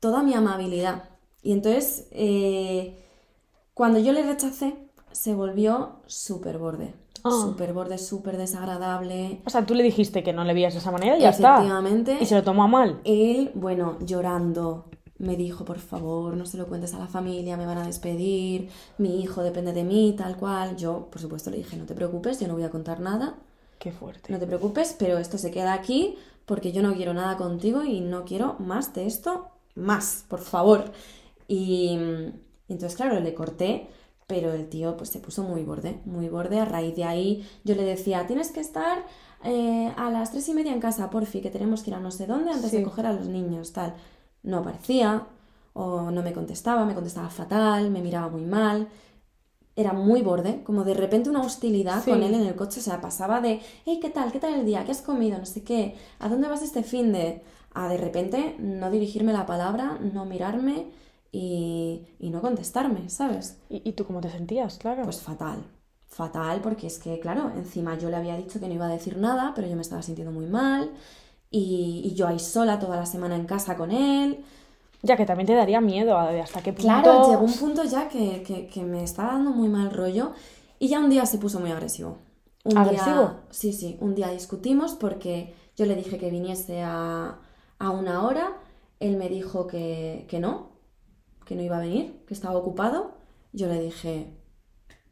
toda mi amabilidad. Y entonces, eh, cuando yo le rechacé, se volvió súper borde.
Ah.
Súper borde, súper desagradable.
O sea, tú le dijiste que no le veías de esa manera y ya está.
Efectivamente.
Y se lo tomó a mal.
Él, bueno, llorando, me dijo, por favor, no se lo cuentes a la familia, me van a despedir, mi hijo depende de mí, tal cual. Yo, por supuesto, le dije, no te preocupes, yo no voy a contar nada,
Qué fuerte.
no te preocupes, pero esto se queda aquí porque yo no quiero nada contigo y no quiero más de esto, más, por favor. Y, y entonces, claro, le corté, pero el tío pues se puso muy borde, muy borde. A raíz de ahí yo le decía, tienes que estar eh, a las tres y media en casa, porfi, que tenemos que ir a no sé dónde antes de coger a los niños, tal. No aparecía, o no me contestaba, me contestaba fatal, me miraba muy mal. Era muy borde, como de repente una hostilidad
Sí.
con él en el coche, o sea, pasaba de, hey, ¿qué tal? ¿Qué tal el día? ¿Qué has comido? No sé qué. ¿A dónde vas este fin de...? A de repente no dirigirme la palabra, no mirarme y, y no contestarme, ¿sabes?
¿Y, y tú cómo te sentías? Claro.
Pues fatal, fatal, porque es que, claro, encima yo le había dicho que no iba a decir nada, pero yo me estaba sintiendo muy mal y, y yo ahí sola toda la semana en casa con él.
ya que también te daría miedo hasta qué punto...
Claro, llegó un punto ya que, que- que me estaba dando muy mal rollo y ya un día se puso muy agresivo. Un
¿Agresivo?
Día, sí, sí, un día discutimos porque yo le dije que viniese a, a una hora, él me dijo que, que no, que no iba a venir, que estaba ocupado. Yo le dije,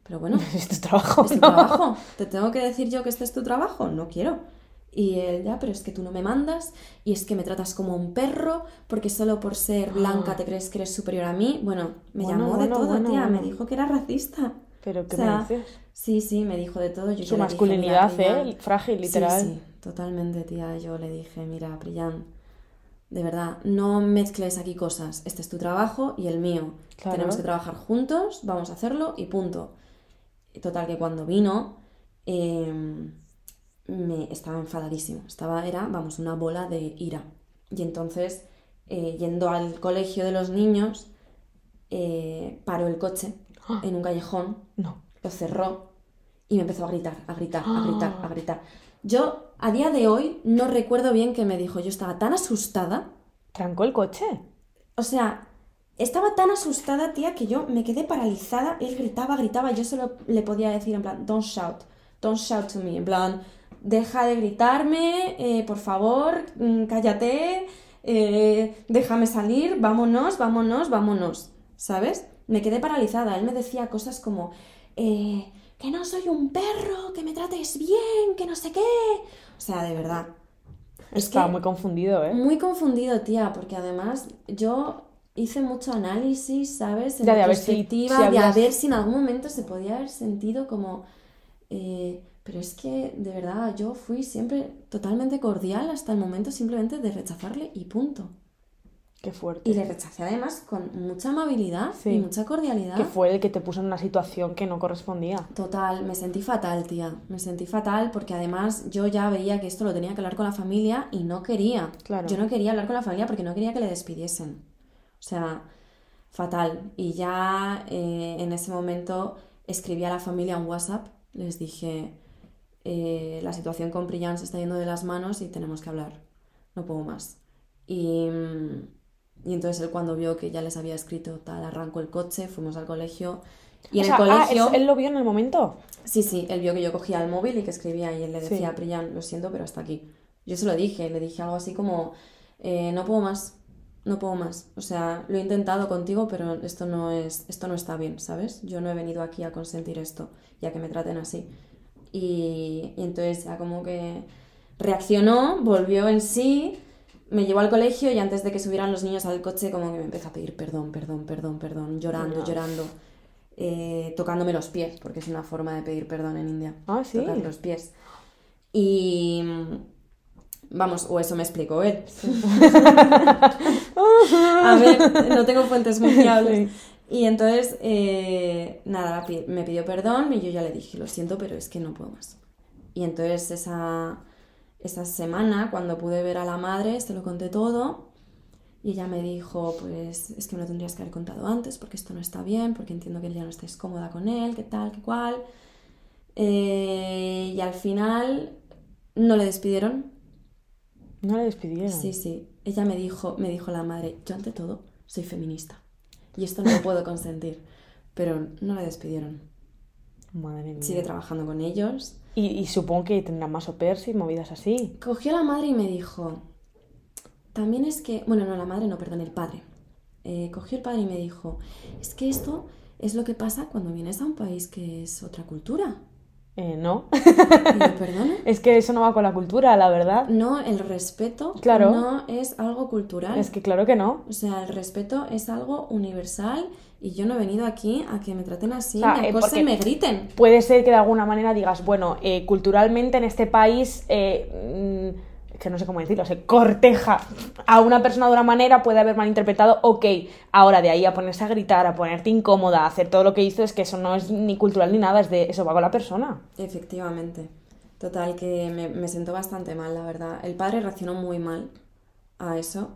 pero bueno,
Es tu trabajo,
es tu
¿no?
trabajo. ¿Te tengo que decir yo que este es tu trabajo? No quiero. Y él, ya, pero es que tú no me mandas y es que me tratas como un perro porque solo por ser blanca te crees que eres superior a mí. Bueno, me
Ah. Bueno,
llamó de todo,
bueno,
tía. Me dijo que era racista.
Pero ¿qué
O sea,
me dices?
Sí, sí, me dijo de todo. Yo
Su
dije,
masculinidad,
"Mira,
¿eh?
Priyan".
Frágil, literal.
Sí, sí, totalmente, tía. Yo le dije, mira, Priyan, de verdad, no mezcles aquí cosas. Este es tu trabajo y el mío.
Claro.
Tenemos que trabajar juntos, vamos a hacerlo y punto. Total, que cuando vino, eh, me estaba enfadadísimo. Estaba, era, vamos, una bola de ira. Y entonces, eh, yendo al colegio de los niños, eh, paró el coche
Ah.
en un callejón
No.
lo cerró y me empezó a gritar, a gritar, a gritar, a gritar. Yo, a día de hoy, no recuerdo bien qué me dijo. Yo estaba tan asustada.
¿Trancó el coche?
O sea, estaba tan asustada, tía, que yo me quedé paralizada. Él gritaba, gritaba. Yo solo le podía decir en plan, don't shout, don't shout to me. En plan, deja de gritarme, eh, por favor, mm, cállate, eh, déjame salir, vámonos, vámonos, vámonos. ¿Sabes? Me quedé paralizada. Él me decía cosas como, eh, que no soy un perro, que me trates bien, que no sé qué. O sea, de verdad. Es
Estaba
que-
muy confundido, ¿eh?
muy confundido, tía, porque además yo hice mucho análisis, ¿sabes? En
Ya, de a ver si-
de a ver si en algún momento se podía haber sentido como... eh, pero es que, de verdad, yo fui siempre totalmente cordial hasta el momento simplemente de rechazarle y punto.
Qué fuerte.
Y le rechacé además con mucha amabilidad
Sí.
y mucha cordialidad.
Que fue el que te puso en una situación que no correspondía.
Total, me sentí fatal, tía. Me sentí fatal porque además yo ya veía que esto lo tenía que hablar con la familia y no quería.
Claro.
Yo no quería hablar con la familia porque no quería que le despidiesen. O sea, fatal. Y ya eh, en ese momento escribí a la familia un WhatsApp. Les dije, eh, la situación con Priyan se está yendo de las manos y tenemos que hablar. No puedo más. Y, mm, y entonces él cuando vio que ya les había escrito tal, arrancó el coche, fuimos al colegio. Y
O
en
sea,
el
ah,
colegio...
¿él, él lo vio en el momento?
Sí, sí, él vio que yo cogía el móvil y que escribía y él le decía
Sí.
a Priyan, lo siento, pero hasta aquí. Yo se lo dije, le dije algo así como, eh, no puedo más, no puedo más. O sea, lo he intentado contigo, pero esto no es, esto no está bien, ¿sabes? Yo no he venido aquí a consentir esto, ya que me traten así. Y, y entonces ya como que reaccionó, volvió en sí, me llevó al colegio y antes de que subieran los niños al coche como que me empezó a pedir perdón, perdón, perdón, perdón, llorando,
No.
llorando, eh, tocándome los pies, porque es una forma de pedir perdón en India.
Ah, sí.
Tocar los pies. Y vamos, o eso me explicó él. a ver, no tengo fuentes muy fiables. Y entonces, eh, nada, me pidió perdón y yo ya le dije, lo siento, pero es que no puedo más. Y entonces esa, esa semana, cuando pude ver a la madre, se lo conté todo. Y ella me dijo, pues es que me lo tendrías que haber contado antes, porque esto no está bien, porque entiendo que ya no estés cómoda con él, qué tal, qué cual. Eh, y al final no le despidieron.
No le despidieron.
Sí, sí. Ella me dijo, me dijo la madre, yo ante todo soy feminista. Y esto no lo puedo consentir. Pero no le despidieron.
Madre mía.
Sigue trabajando con ellos.
Y, y supongo que tendrá más au pairs y movidas así.
Cogió a la madre y me dijo, también es que, bueno, no, la madre no, perdón, el padre. Eh, cogió el padre y me dijo, es que esto es lo que pasa cuando vienes a un país que es otra cultura.
Eh, no.
Yo, ¿Perdona?
es que eso no va con la cultura, la verdad.
No, el respeto
Claro.
no es algo cultural.
Es que claro que no.
O sea, el respeto es algo universal y yo no he venido aquí a que me traten así,
O sea,
me
eh,
acosen,
porque-
me griten.
Puede ser que de alguna manera digas, bueno, eh, culturalmente en este país, eh, mm, que no sé cómo decirlo, se corteja a una persona de una manera, puede haber malinterpretado, ok, ahora de ahí a ponerse a gritar, a ponerte incómoda, a hacer todo lo que hizo, es que eso no es ni cultural ni nada, es de eso va con la persona.
Efectivamente. Total, que me, me sentó bastante mal, la verdad. El padre reaccionó muy mal a eso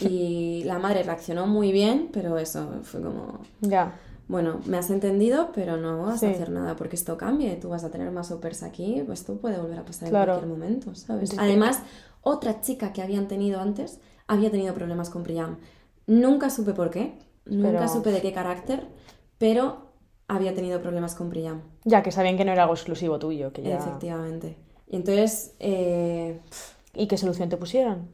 y la madre reaccionó muy bien, pero eso fue como,
Ya.
bueno, me has entendido, pero no vas
Sí.
a hacer nada porque esto cambie. Tú vas a tener más opers aquí, pues esto puede volver a pasar
Claro.
en cualquier momento, ¿sabes?
Sí.
Además, otra chica que habían tenido antes había tenido problemas con Priam. Nunca supe por qué, nunca
Pero-
supe de qué carácter, pero había tenido problemas con Priam.
Ya que sabían que no era algo exclusivo tuyo, que ya...
Efectivamente. Y entonces, eh,
¿Y qué solución te pusieron?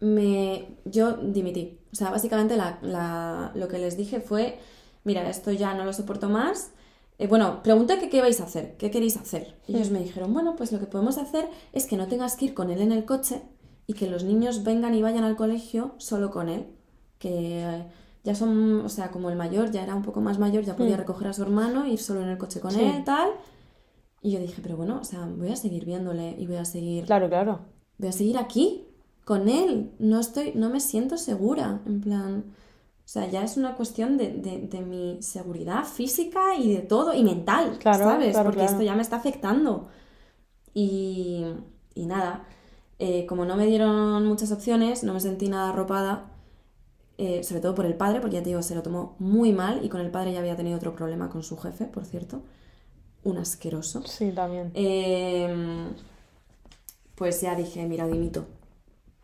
Me, yo dimití. O sea, básicamente la- la- lo que les dije fue, mira, esto ya no lo soporto más. Eh, bueno, pregunté que qué vais a hacer, qué queréis hacer. Y ellos me dijeron, bueno, pues lo que podemos hacer es que no tengas que ir con él en el coche y que los niños vengan y vayan al colegio solo con él. Que eh, ya son, o sea, como el mayor ya era un poco más mayor, ya podía
Mm.
recoger a su hermano, ir solo en el coche con
Sí.
él, tal. Y yo dije, pero bueno, o sea, voy a seguir viéndole y voy a seguir
Claro, claro.
voy a seguir aquí con él. No estoy, no me siento segura. En plan, o sea, ya es una cuestión de, de- de mi seguridad física y de todo, y mental,
Claro,
¿sabes?
claro,
Porque
claro.
esto ya me está afectando. Y, y nada, eh, como no me dieron muchas opciones, no me sentí nada arropada, eh, sobre todo por el padre, porque ya te digo, se lo tomó muy mal y con el padre ya había tenido otro problema con su jefe, por cierto. Un asqueroso.
Sí, también.
Eh, pues ya dije, mira, dimito.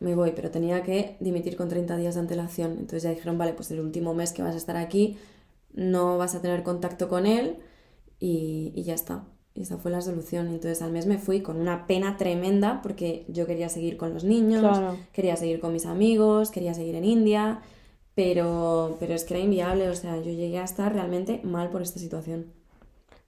Me voy, pero tenía que dimitir con 30 días de antelación. Entonces ya dijeron, vale, pues el último mes que vas a estar aquí no vas a tener contacto con él y, y ya está. Y esa fue la solución. Entonces al mes me fui con una pena tremenda porque yo quería seguir con los niños,
Claro.
quería seguir con mis amigos, quería seguir en India, pero, pero es que era inviable. O sea, yo llegué a estar realmente mal por esta situación.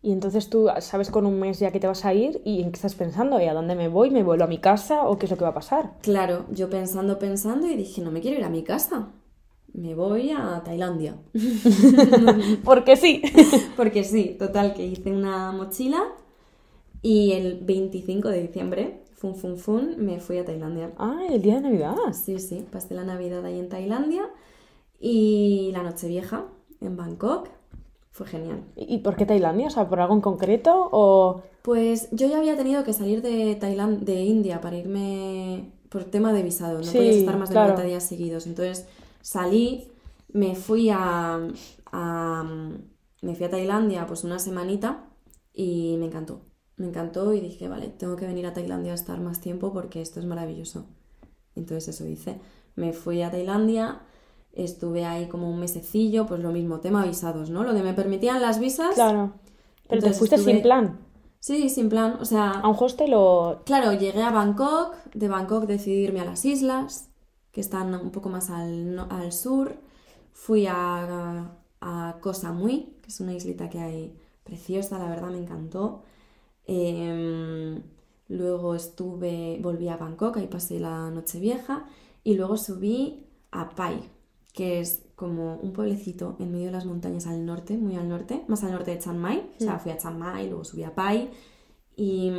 Y entonces tú sabes con un mes ya que te vas a ir y en qué estás pensando, ¿y a dónde me voy? ¿Me vuelvo a mi casa o qué es lo que va a pasar?
Claro, yo pensando, pensando y dije, no me quiero ir a mi casa. Me voy a Tailandia.
Porque sí.
Porque sí, total, que hice una mochila y el 25 de diciembre, fun, fun, fun, me fui a Tailandia.
ah, el día de Navidad.
Sí, sí, pasé la Navidad ahí en Tailandia y la Nochevieja en Bangkok. Fue genial.
¿Y por qué Tailandia? O sea, ¿por algo en concreto o...?
Pues yo ya había tenido que salir de Tailandia, de India para irme por tema de visado, no
Sí,
podías estar más de
claro.
90 días seguidos. Entonces salí, me fui a, a- me fui a Tailandia pues una semanita y me encantó. Me encantó y dije, vale, tengo que venir a Tailandia a estar más tiempo porque esto es maravilloso. Entonces eso hice. Me fui a Tailandia, estuve ahí como un mesecillo, pues lo mismo, tema visados, ¿no? Lo que me permitían las visas.
Claro. Pero te fuiste
estuve-
sin plan.
Sí, sin plan. O sea,
¿A un hostel o...?
Claro, llegué a Bangkok, de Bangkok decidí irme a las islas, que están un poco más al, no- al sur. Fui a, a Koh Samui, que es una islita que hay preciosa, la verdad me encantó. Em, luego estuve, volví a Bangkok, ahí pasé la noche vieja. Y luego subí a Pai, que es como un pueblecito en medio de las montañas al norte, muy al norte, más al norte de Chiang Mai. O sea, fui a Chiang Mai, luego subí a Pai. Y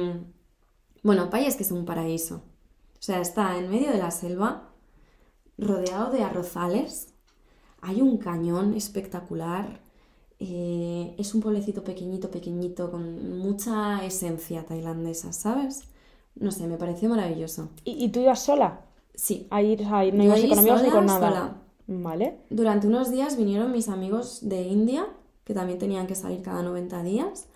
bueno, Pai es que es un paraíso. O sea, está en medio de la selva, rodeado de arrozales. Hay un cañón espectacular. eh, es un pueblecito pequeñito, pequeñito, con mucha esencia tailandesa, ¿sabes? No sé, me pareció maravilloso.
¿Y, y tú ibas sola?
Sí.
A ir, o sea, no ibas
ahí
con amigos ni con nada.
sola.
Vale.
Durante unos días vinieron mis amigos de India, que también tenían que salir cada 90 días.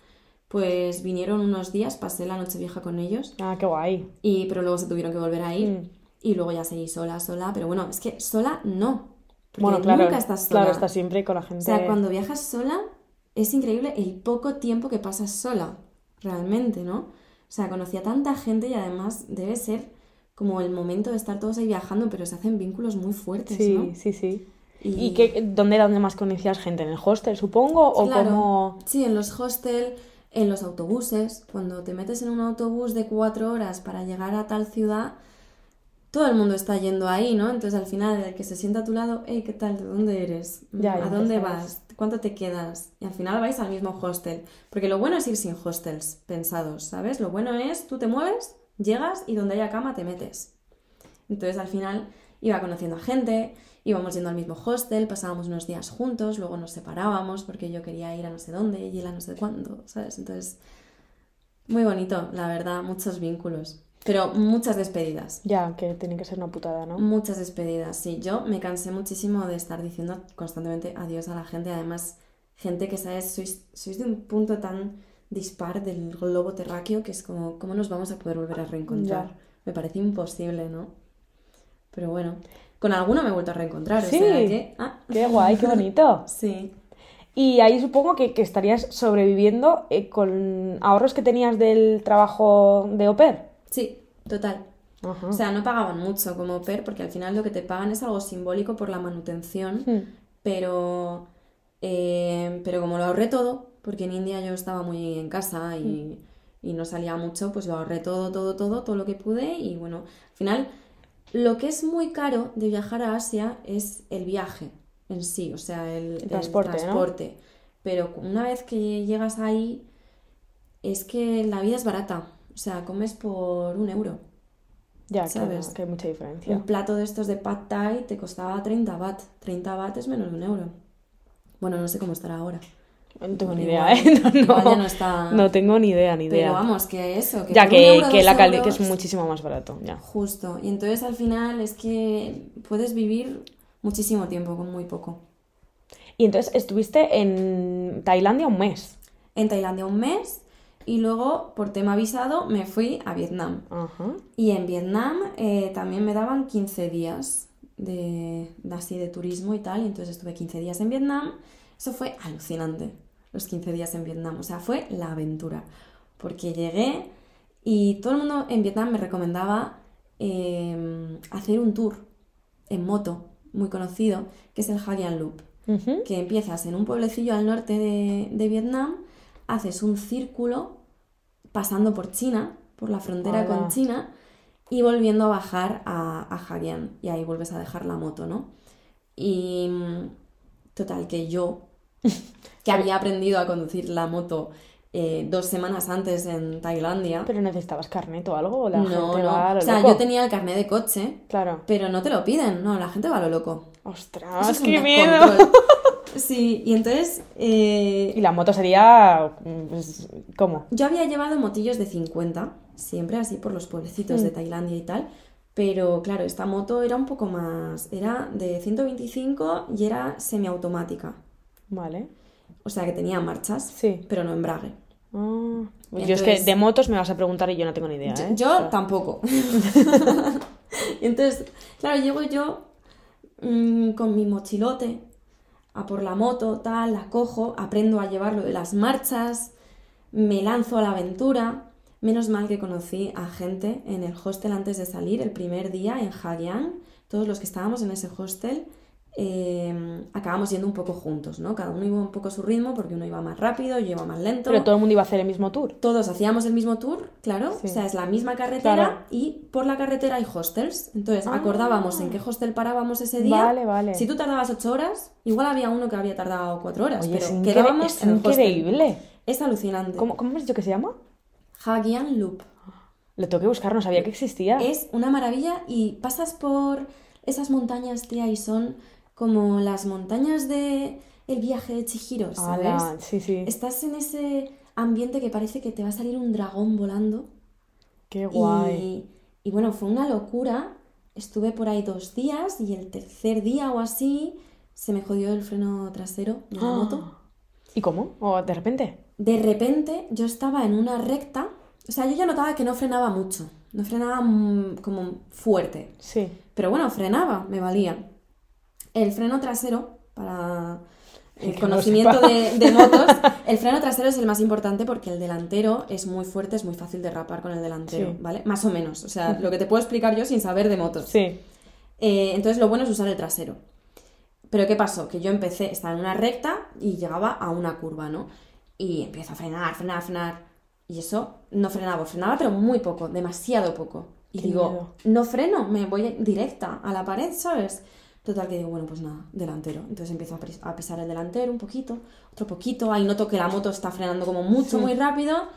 Pues vinieron unos días, pasé la noche vieja con ellos,
Ah, qué guay.
y, pero luego se tuvieron que volver a ir.
Mm.
Y luego ya seguí sola, sola. Pero bueno, es que sola no. Porque
Bueno, claro,
nunca estás sola.
claro, estás siempre con la gente.
O sea, cuando viajas sola, es increíble el poco tiempo que pasas sola, realmente, ¿no? O sea, conocí a tanta gente y además debe ser como el momento de estar todos ahí viajando, pero se hacen vínculos muy fuertes,
Sí,
¿no?
sí, sí.
Y-
¿Y, qué, dónde era donde más conocías gente? ¿En el hostel, supongo? ¿O
Claro.
cómo...?
Sí, en los hostels en los autobuses, cuando te metes en un autobús de cuatro horas para llegar a tal ciudad, todo el mundo está yendo ahí, ¿no? Entonces al final el que se sienta a tu lado, hey, ¿qué tal? ¿De dónde eres?
Ya,
¿A dónde vas? ¿Cuánto te quedas? Y al final vais al mismo hostel. Porque lo bueno es ir sin hostels pensados, ¿sabes? Lo bueno es, tú te mueves, llegas y donde haya cama te metes. Entonces al final iba conociendo a gente, íbamos yendo al mismo hostel, pasábamos unos días juntos, luego nos separábamos porque yo quería ir a no sé dónde y él a no sé cuándo, ¿sabes? Entonces, muy bonito, la verdad, muchos vínculos. Pero muchas despedidas.
Ya, que tiene que ser una putada, ¿no?
Muchas despedidas, sí. Yo me cansé muchísimo de estar diciendo constantemente adiós a la gente. Además, gente que, ¿sabes? Sois, sois de un punto tan dispar del globo terráqueo que es como, ¿cómo nos vamos a poder volver a reencontrar?
Ya.
Me parece imposible, ¿no? Pero bueno, con alguno me he vuelto a reencontrar,
Sí.
o sea que... Ah,
Qué guay, qué bonito.
sí.
Y ahí supongo que, que estarías sobreviviendo eh, con ahorros que tenías del trabajo de au pair.
Sí, total.
Ajá.
O sea, no pagaban mucho como au pair porque al final lo que te pagan es algo simbólico por la manutención,
Hmm.
pero, eh, pero como lo ahorré todo, porque en India yo estaba muy en casa y, y no salía mucho, pues lo ahorré todo, todo, todo, todo lo que pude y bueno, al final lo que es muy caro de viajar a Asia es el viaje en sí, o sea, el, el
transporte.
Pero una vez que llegas ahí, es que la vida es barata, o sea, comes por un euro.
Ya, que,
¿sabes?
que hay mucha diferencia.
Un plato de estos de pad thai te costaba 30 baht. 30 baht es menos de un euro. Bueno, no sé cómo estará ahora.
No tengo ni idea, ¿eh? No, no.
no está-
No tengo ni idea, ni idea.
Pero vamos, que eso, que
ya que, que la calidad que es muchísimo más barato, ya.
Justo. Y entonces al final es que puedes vivir muchísimo tiempo con muy poco.
Y entonces estuviste en Tailandia un mes.
En Tailandia un mes y luego, por tema visado, me fui a Vietnam.
Ajá.
Y en Vietnam eh, también me daban 15 días de, de así de turismo y tal, y entonces estuve 15 días en Vietnam. Eso fue alucinante, los 15 días en Vietnam, o sea, fue la aventura, porque llegué y todo el mundo en Vietnam me recomendaba eh, hacer un tour en moto muy conocido, que es el Haggian Loop que empiezas en un pueblecillo al norte de, de Vietnam, haces un círculo pasando por China, por la frontera con China, y volviendo a bajar a, a Haggian. Y ahí vuelves a dejar la moto, ¿no? Y mm, total, que yo, que había aprendido a conducir la moto eh, dos semanas antes en Tailandia,
Pero necesitabas carnet o algo, o la
no,
gente
no.
va a lo
O sea,
loco?
yo tenía el carnet de coche,
Claro.
pero no te lo piden, no, la gente va a lo loco. Eso
Ostras,
es
qué miedo.
Sí, y entonces eh,
Y la moto sería. pues, ¿Cómo?
Yo había llevado motillos de 50, siempre así por los pueblecitos
Mm.
de Tailandia y tal, pero claro, esta moto era un poco más, era de 125 y era semiautomática,
Vale.
o sea que tenía marchas,
Sí.
pero no embrague.
Ah, Yo es que de motos me vas a preguntar y yo no tengo ni idea,
Yo,
¿eh?
yo tampoco. Y entonces, claro, llego yo mm, con mi mochilote a por la moto, tal, la cojo, aprendo a llevar lo de las marchas, me lanzo a la aventura. Menos mal que conocí a gente en el hostel antes de salir, el primer día en Hagyan. Todos los que estábamos en ese hostel eh, acabamos yendo un poco juntos, ¿no? Cada uno iba un poco a su ritmo porque uno iba más rápido, yo iba más lento.
Pero todo el mundo iba a hacer el mismo tour.
Todos hacíamos el mismo tour, claro,
Sí.
o sea, es la misma carretera
Claro.
y por la carretera hay hostels. Entonces
Ah.
acordábamos en qué hostel parábamos ese día.
Vale, vale.
Si tú tardabas ocho horas, igual había uno que había tardado cuatro horas,
Oye,
pero quedábamos
es
en el hostel.
increíble.
Es alucinante.
¿Cómo, ¿Cómo has dicho que se llama?
Hagyan Loop.
Lo tengo que buscar, no sabía que existía.
Es una maravilla y pasas por esas montañas, tía, y son como las montañas de el viaje de Chihiro, ¿sabes?
Ala, sí, sí.
Estás en ese ambiente que parece que te va a salir un dragón volando.
Qué guay.
Y, y bueno, fue una locura. Estuve por ahí dos días y el tercer día o así se me jodió el freno trasero de la
Ah.
moto.
¿Y cómo? ¿O de repente?
De repente yo estaba en una recta, o sea, yo ya notaba que no frenaba mucho, no frenaba mm, como fuerte,
Sí.
pero bueno, frenaba, me valía. El freno trasero, para el
no
conocimiento de, de motos, el freno trasero es el más importante porque el delantero es muy fuerte, es muy fácil derrapar con el delantero,
Sí.
¿vale? Más o menos, o sea, lo que te puedo explicar yo sin saber de motos.
Sí.
Eh, entonces lo bueno es usar el trasero. Pero ¿qué pasó? Que yo empecé, estaba en una recta y llegaba a una curva, ¿no? y empiezo a frenar, frenar, frenar. Y eso no frenaba, frenaba pero muy poco, demasiado poco. Y
Qué
digo,
miedo.
no freno, me voy directa a la pared, ¿sabes? Total que digo, bueno, pues nada, delantero. Entonces empiezo a, pisar el delantero un poquito, otro poquito. Ahí noto que la moto está frenando como mucho, muy rápido.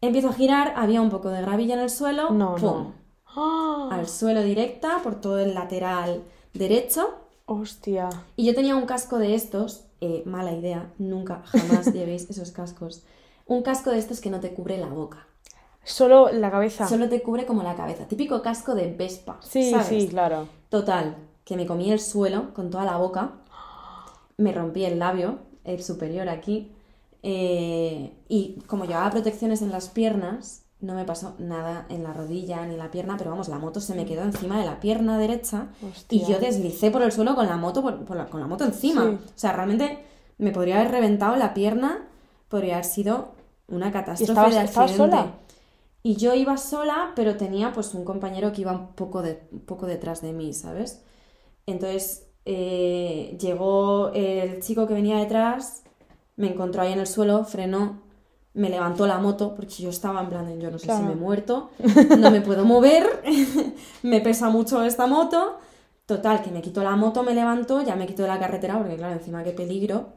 Empiezo a girar, había un poco de gravilla en el suelo.
No,
¡pum!
no. ¡Ah!
Al suelo directa por todo el lateral derecho.
Hostia.
Y yo tenía un casco de estos, eh, mala idea, nunca, jamás llevéis esos cascos. Un casco de estos que no te cubre la boca,
Solo la cabeza.
solo te cubre como la cabeza. Típico casco de Vespa.
Sí,
¿sabes?
sí, claro.
Total, que me comí el suelo con toda la boca, me rompí el labio, el superior aquí, eh, y como llevaba protecciones en las piernas, no me pasó nada en la rodilla ni en la pierna, pero vamos, la moto se me quedó encima de la pierna derecha y yo deslicé por el suelo con la moto, por- por la- con la moto encima.
Sí.
O sea, realmente me podría haber reventado la pierna, podría haber sido una catástrofe
estabas-
de accidente.
sola?
Y yo iba sola, pero tenía pues un compañero que iba un poco, de, un poco detrás de mí, ¿sabes? Entonces eh, llegó el chico que venía detrás, me encontró ahí en el suelo, frenó, me levantó la moto, porque yo estaba en plan, yo no sé
Claro.
si me he muerto, no me puedo mover, me pesa mucho esta moto. Total, que me quitó la moto, me levantó, ya me quitó de la carretera, porque claro, encima qué peligro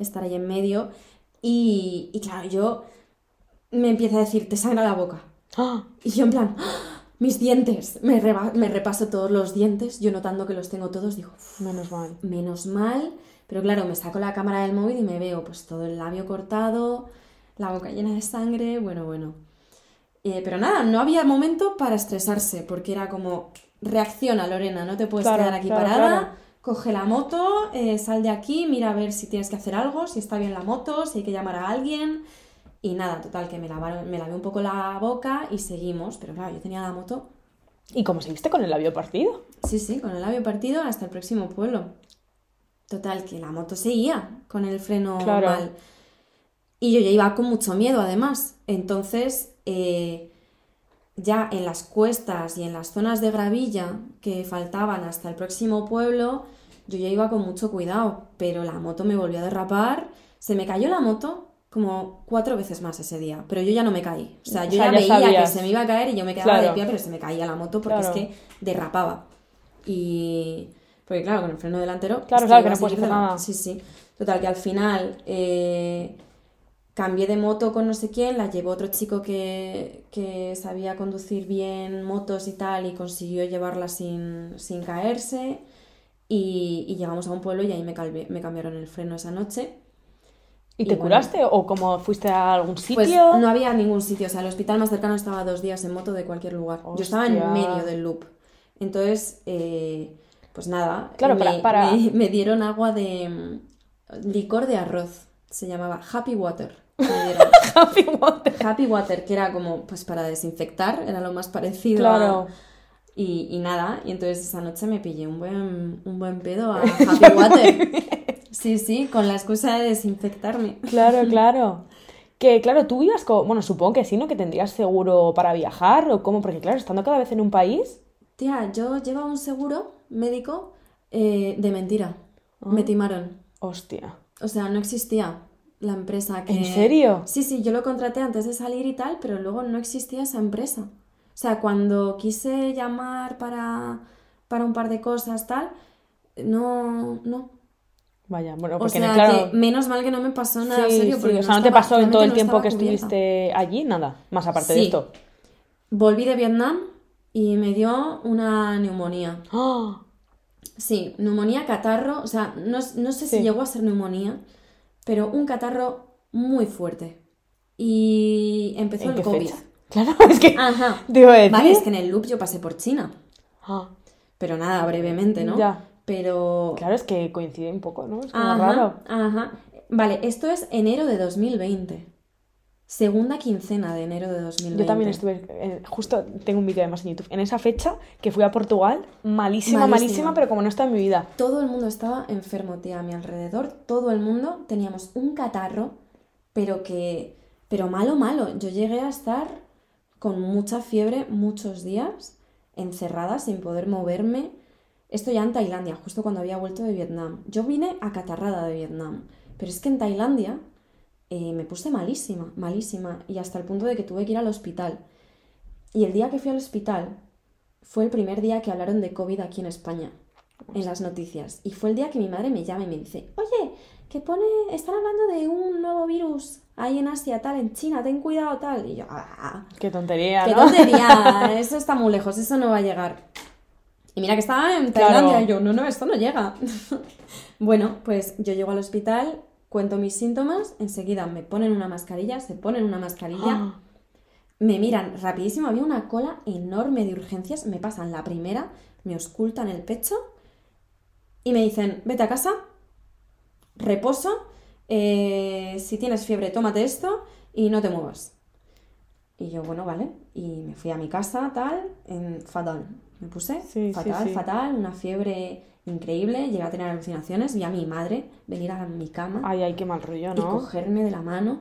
estar ahí en medio. Y, y claro, yo me empieza a decir, te sangra la boca.
¡Ah!
Y yo en plan, ¡ah! Mis dientes. Me, reba- me repaso todos los dientes, yo notando que los tengo todos, digo, "Uf,
Menos mal.
menos mal. Pero claro, me saco la cámara del móvil y me veo pues todo el labio cortado, la boca llena de sangre, bueno, bueno. Eh, pero nada, no había momento para estresarse, porque era como, reacciona Lorena, no te puedes
Claro,
quedar aquí
claro,
parada,
claro.
coge la moto, eh, sal de aquí, mira a ver si tienes que hacer algo, si está bien la moto, si hay que llamar a alguien. Y nada, total, que me, lavaron, me lavé un poco la boca y seguimos, pero claro, yo tenía la moto,
¿Y cómo seguiste con el labio partido?
sí, sí, con el labio partido hasta el próximo pueblo. Total, que la moto seguía con el freno
Claro.
mal. Y yo ya iba con mucho miedo, además. Entonces, eh, ya en las cuestas y en las zonas de gravilla que faltaban hasta el próximo pueblo, yo ya iba con mucho cuidado. Pero la moto me volvió a derrapar. Se me cayó la moto como cuatro veces más ese día. Pero yo ya no me caí. O sea, yo
O sea,
ya, veía
sabías.
que se me iba a caer y yo me quedaba
Claro.
de pie, pero se me caía la moto porque
Claro.
es que derrapaba. Y. Porque claro, con el freno delantero.
Claro,
es
claro, que no puedes hacer nada.
Sí, sí. Total, que al final eh, cambié de moto con no sé quién, la llevó otro chico que, que sabía conducir bien motos y tal y consiguió llevarla sin, sin caerse. Y, y llegamos a un pueblo y ahí me, me cambiaron el freno esa noche.
¿Y
Y
te
bueno.
curaste o cómo fuiste a algún sitio?
Pues no había ningún sitio, o sea, el hospital más cercano estaba a dos días en moto de cualquier lugar. Yo estaba en
Hostia.
medio del loop. Entonces, eh, pues nada,
Claro,
me,
para- para-
me- me dieron agua de mm, licor de arroz, se llamaba Happy Water.
Happy Water.
Happy Water, que era como pues para desinfectar, era lo más parecido
Claro.
a... Y, y nada, y entonces esa noche me pillé un buen, un buen pedo a Happy Water. Sí, sí, con la excusa de desinfectarme.
Claro, claro. Que claro, tú ibas con. Bueno, supongo que sí, ¿no? Que tendrías seguro para viajar o cómo, porque claro, estando cada vez en un país.
Tía, yo llevaba un seguro médico eh, de mentira.
Ah.
Me timaron.
Hostia.
O sea, no existía la empresa que...
¿En serio?
Sí, sí, yo lo contraté antes de salir y tal, pero luego no existía esa empresa. O sea, cuando quise llamar para, para un par de cosas, tal, no, no.
Vaya, bueno,
O
porque
sea,
claro.
que menos mal que no me pasó nada
sí,
serio.
sí,
porque
o sea, no te pasó en todo el
no
tiempo que
cubierta.
estuviste allí, nada, más aparte de
Sí.
esto.
Volví de Vietnam y me dio una neumonía.
¡Ah!
Sí, neumonía, catarro, o sea, no, no sé si llegó a ser neumonía, pero un catarro muy fuerte. Y empezó
¿En
el
qué
COVID.
fecha? Claro, es que.
Ajá.
Decir.
Vale, es que en el loop yo pasé por China,
Ah,
pero nada, brevemente, ¿no?
Ya.
Pero...
claro, es que coincide un poco, ¿no? Es como
Ajá,
raro.
ajá. Vale, esto es enero de 2020. Segunda quincena de enero de 2020.
Yo también estuve, eh, justo tengo un vídeo además en YouTube, en esa fecha que fui a Portugal, malísima, malísima,
Malísima.
pero como no está en mi vida.
Todo el mundo estaba enfermo, tía, a mi alrededor. Todo el mundo teníamos un catarro, pero que... Pero malo, malo. Yo llegué a estar con mucha fiebre muchos días, encerrada, sin poder moverme. Esto ya en Tailandia, justo cuando había vuelto de Vietnam. Yo vine acatarrada de Vietnam. Pero es que en Tailandia eh, me puse malísima, malísima, y hasta el punto de que tuve que ir al hospital. Y el día que fui al hospital fue el primer día que hablaron de COVID aquí en España, en las noticias. Y fue el día que mi madre me llama y me dice, oye, que pone, están hablando de un nuevo virus ahí en Asia, tal, en China, ten cuidado, tal. Y yo, ah,
Qué tontería,
qué
¿no?
tontería, eso está muy lejos, eso no va a llegar. Y mira que estaba en
Claro.
Tailandia, y yo, no, no, esto no llega. bueno, pues yo llego al hospital, cuento mis síntomas, enseguida me ponen una mascarilla, se ponen una mascarilla,
Ah,
me miran rapidísimo, había una cola enorme de urgencias, me pasan la primera, me auscultan el pecho y me dicen, vete a casa, reposo, eh, si tienes fiebre tómate esto y no te muevas. Y yo, bueno, vale, y me fui a mi casa, tal, en fatal. Me puse
Sí, sí,
fatal,
sí.
fatal, una fiebre increíble, llegué a tener alucinaciones, vi a mi madre venir a mi cama
Ay, ay, qué mal rollo,
y
¿no?
cogerme de la mano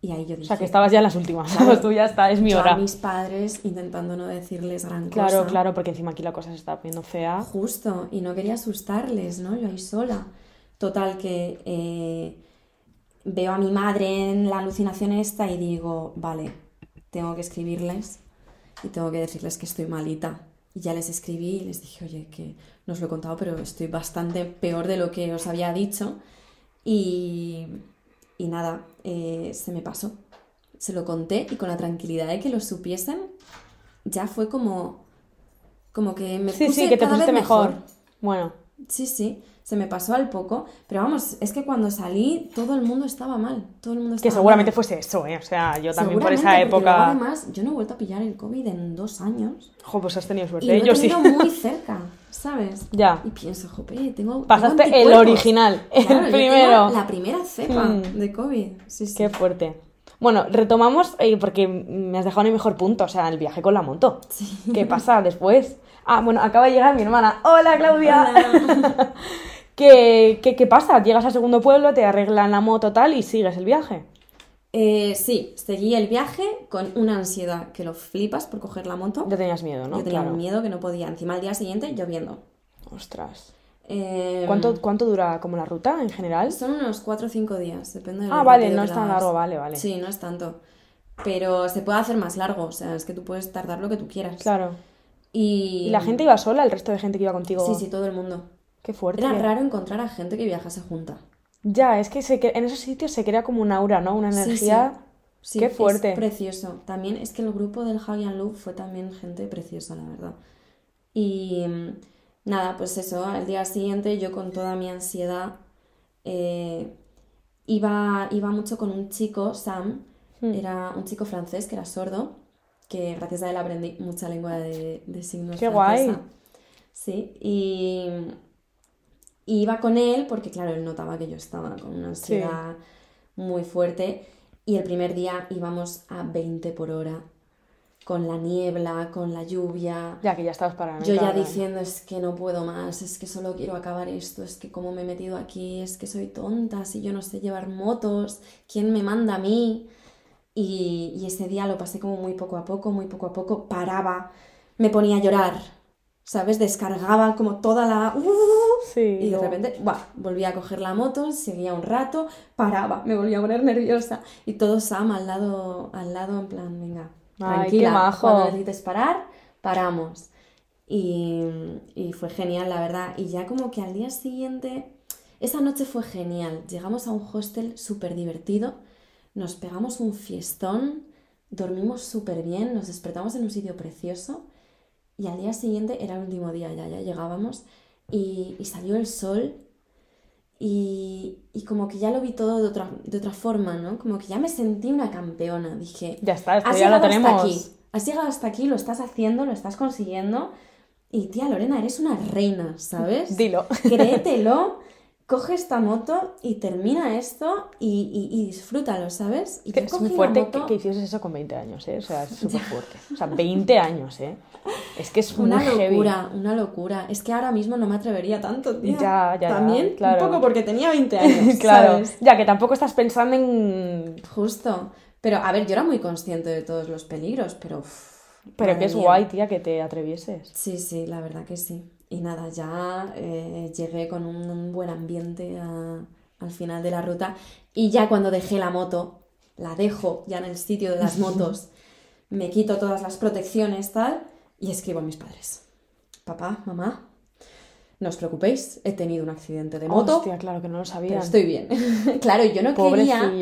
y ahí yo dije...
O sea, que estabas ya en las últimas.
Claro.
Tú ya está, es mi
yo
hora.
a mis padres intentando no decirles gran
Claro,
cosa.
claro, porque encima aquí la cosa se está poniendo fea.
Justo, y no quería asustarles, ¿no? Yo ahí sola. Total, que eh, veo a mi madre en la alucinación esta y digo, vale, tengo que escribirles y tengo que decirles que estoy malita. Y ya les escribí y les dije, oye, que no os lo he contado, pero estoy bastante peor de lo que os había dicho. Y, y nada, eh, se me pasó. Se lo conté y con la tranquilidad de que lo supiesen, ya fue como, como que me
Sí,
puse
sí, que te
cada vez
pusiste mejor. Bueno,
Sí, sí, se me pasó al poco, pero vamos, es que cuando salí todo el mundo estaba mal, todo el mundo
que seguramente
mal.
fuese eso, ¿eh? O sea, yo también por esa
luego,
época...
además, yo no he vuelto a pillar el COVID en dos años
Jo, pues has tenido
y
suerte.
lo
¿eh?
he
Yo sí.
muy cerca, ¿sabes?
Ya.
Y pienso, jope, tengo. tengo
Pasaste el original, el
Claro,
primero.
La primera cepa
Mm.
de COVID. Sí, sí.
Qué fuerte. Bueno, retomamos eh, porque me has dejado en el mejor punto, o sea, el viaje con la moto. ¿Qué pasa después? Ah, bueno, acaba de llegar mi hermana. ¡Hola, Claudia!
Hola.
¿Qué, qué, qué pasa? Llegas al segundo pueblo, te arreglan la moto tal y sigues el viaje.
Eh, sí, seguí el viaje con una ansiedad que lo flipas por coger la moto.
Ya tenías miedo, ¿no?
Yo tenía
Claro.
miedo que no podía. Encima al día siguiente lloviendo.
Ostras.
Eh,
¿Cuánto, ¿Cuánto dura como la ruta en general?
Son unos 4 o 5 días, depende de
Ah, vale, no es tan largo, vale, vale.
Sí, no es tanto. Pero se puede hacer más largo, o sea, es que tú puedes tardar lo que tú quieras.
Claro.
Y...
¿Y la gente iba sola? ¿El resto de gente que iba contigo?
Sí, sí, todo el mundo.
Qué fuerte.
Era raro encontrar a gente que viajase junta.
Ya, es que se en esos sitios se crea como un aura, ¿no? Una
Sí,
energía.
Sí,
Qué
es
fuerte.
precioso. También es que el grupo del Hagian Loop fue también gente preciosa, la verdad. Y mm, nada, pues eso, al día siguiente yo con toda mi ansiedad eh, iba, iba mucho con un chico, Sam,
Hmm.
era un chico francés que era sordo, que gracias a él aprendí mucha lengua de, de signos
¡Qué
francesa.
guay!
Sí, y, y iba con él porque, claro, él notaba que yo estaba con una ansiedad muy fuerte. Y el primer día íbamos a 20 por hora, con la niebla, con la lluvia.
Ya que ya estabas para
Yo ya diciendo, es que no puedo más, es que solo quiero acabar esto, es que como me he metido aquí, es que soy tonta, si yo no sé llevar motos, ¿quién me manda a mí? Y, y ese día lo pasé como muy poco a poco, muy poco a poco, paraba, me ponía a llorar, ¿sabes? Descargaba como toda la... ¡uh!
Sí.
Y de repente, ¡buah! volvía a coger la moto, seguía un rato, paraba, me volvía a poner nerviosa. Y todo Sam al lado, al lado en plan, venga,
Ay,
tranquila,
qué majo.
cuando necesites parar, paramos. Y, y fue genial, la verdad. Y ya como que al día siguiente, esa noche fue genial. Llegamos a un hostel súper divertido, nos pegamos un fiestón, dormimos súper bien, nos despertamos en un sitio precioso. Y al día siguiente era el último día, ya, ya llegábamos. Y, y salió el sol y, y como que ya lo vi todo de otra, de otra forma, ¿no? Como que ya me sentí una campeona. Dije,
Ya está, esto
has
ya lo
llegado hasta
tenemos.
aquí, has llegado hasta aquí, lo estás haciendo, lo estás consiguiendo. Y tía Lorena, eres una reina, ¿sabes?
Dilo.
Créetelo, coge esta moto y termina esto y, y- y disfrútalo, ¿sabes? Y
es muy fuerte
moto-
que, que hicieses eso con 20 años, ¿eh? O sea, es súper fuerte. O sea, 20 años, ¿eh? Es que es
Una
heavy.
locura, una locura. Es que ahora mismo no me atrevería tanto, tía.
Ya, ya, ya,
También
claro.
un poco porque tenía 20 años,
claro.
¿sabes?
Ya que tampoco estás pensando en.
Justo. Pero, a ver, yo era muy consciente de todos los peligros, pero...
Pero que es guay, tía, que te atrevieses.
Sí, sí, la verdad que sí. Y nada, ya eh, llegué con un buen ambiente a, al final de la ruta. Y ya cuando dejé la moto, la dejo ya en el sitio de las motos, me quito todas las protecciones, tal, y escribo a mis padres. Papá, mamá, no os preocupéis, he tenido un accidente de moto.
Hostia, claro que no lo
pero
sabían.
estoy bien. claro, yo no quería.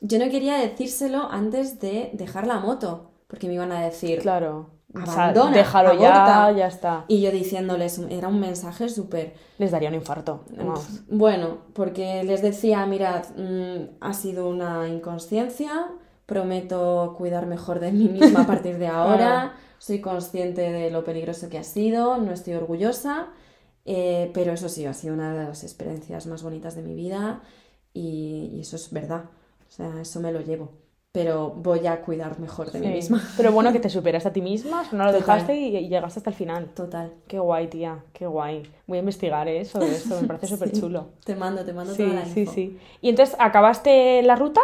Yo no quería decírselo antes de dejar la moto, porque me iban a decir.
Claro. O sea,
Abandona,
déjalo ya,
aborta.
ya está.
Y yo diciéndoles, era un mensaje súper.
Les daría un infarto. Vamos.
Bueno, porque les decía, mirad, mm, ha sido una inconsciencia, prometo cuidar mejor de mí misma a partir de ahora, soy consciente de lo peligroso que ha sido, no estoy orgullosa, eh, pero eso sí, ha sido una de las experiencias más bonitas de mi vida y, y eso es verdad, o sea, eso me lo llevo, pero voy a cuidar mejor de mí
Sí.
misma.
Pero bueno, que te superaste a ti misma, no lo
Total.
dejaste y, y llegaste hasta el final.
Total.
Qué guay, tía, qué guay. Voy a investigar ¿eh? sobre esto, me parece súper chulo.
Te mando, te mando
Sí,
toda la
sí,
info.
sí. Y entonces acabaste la ruta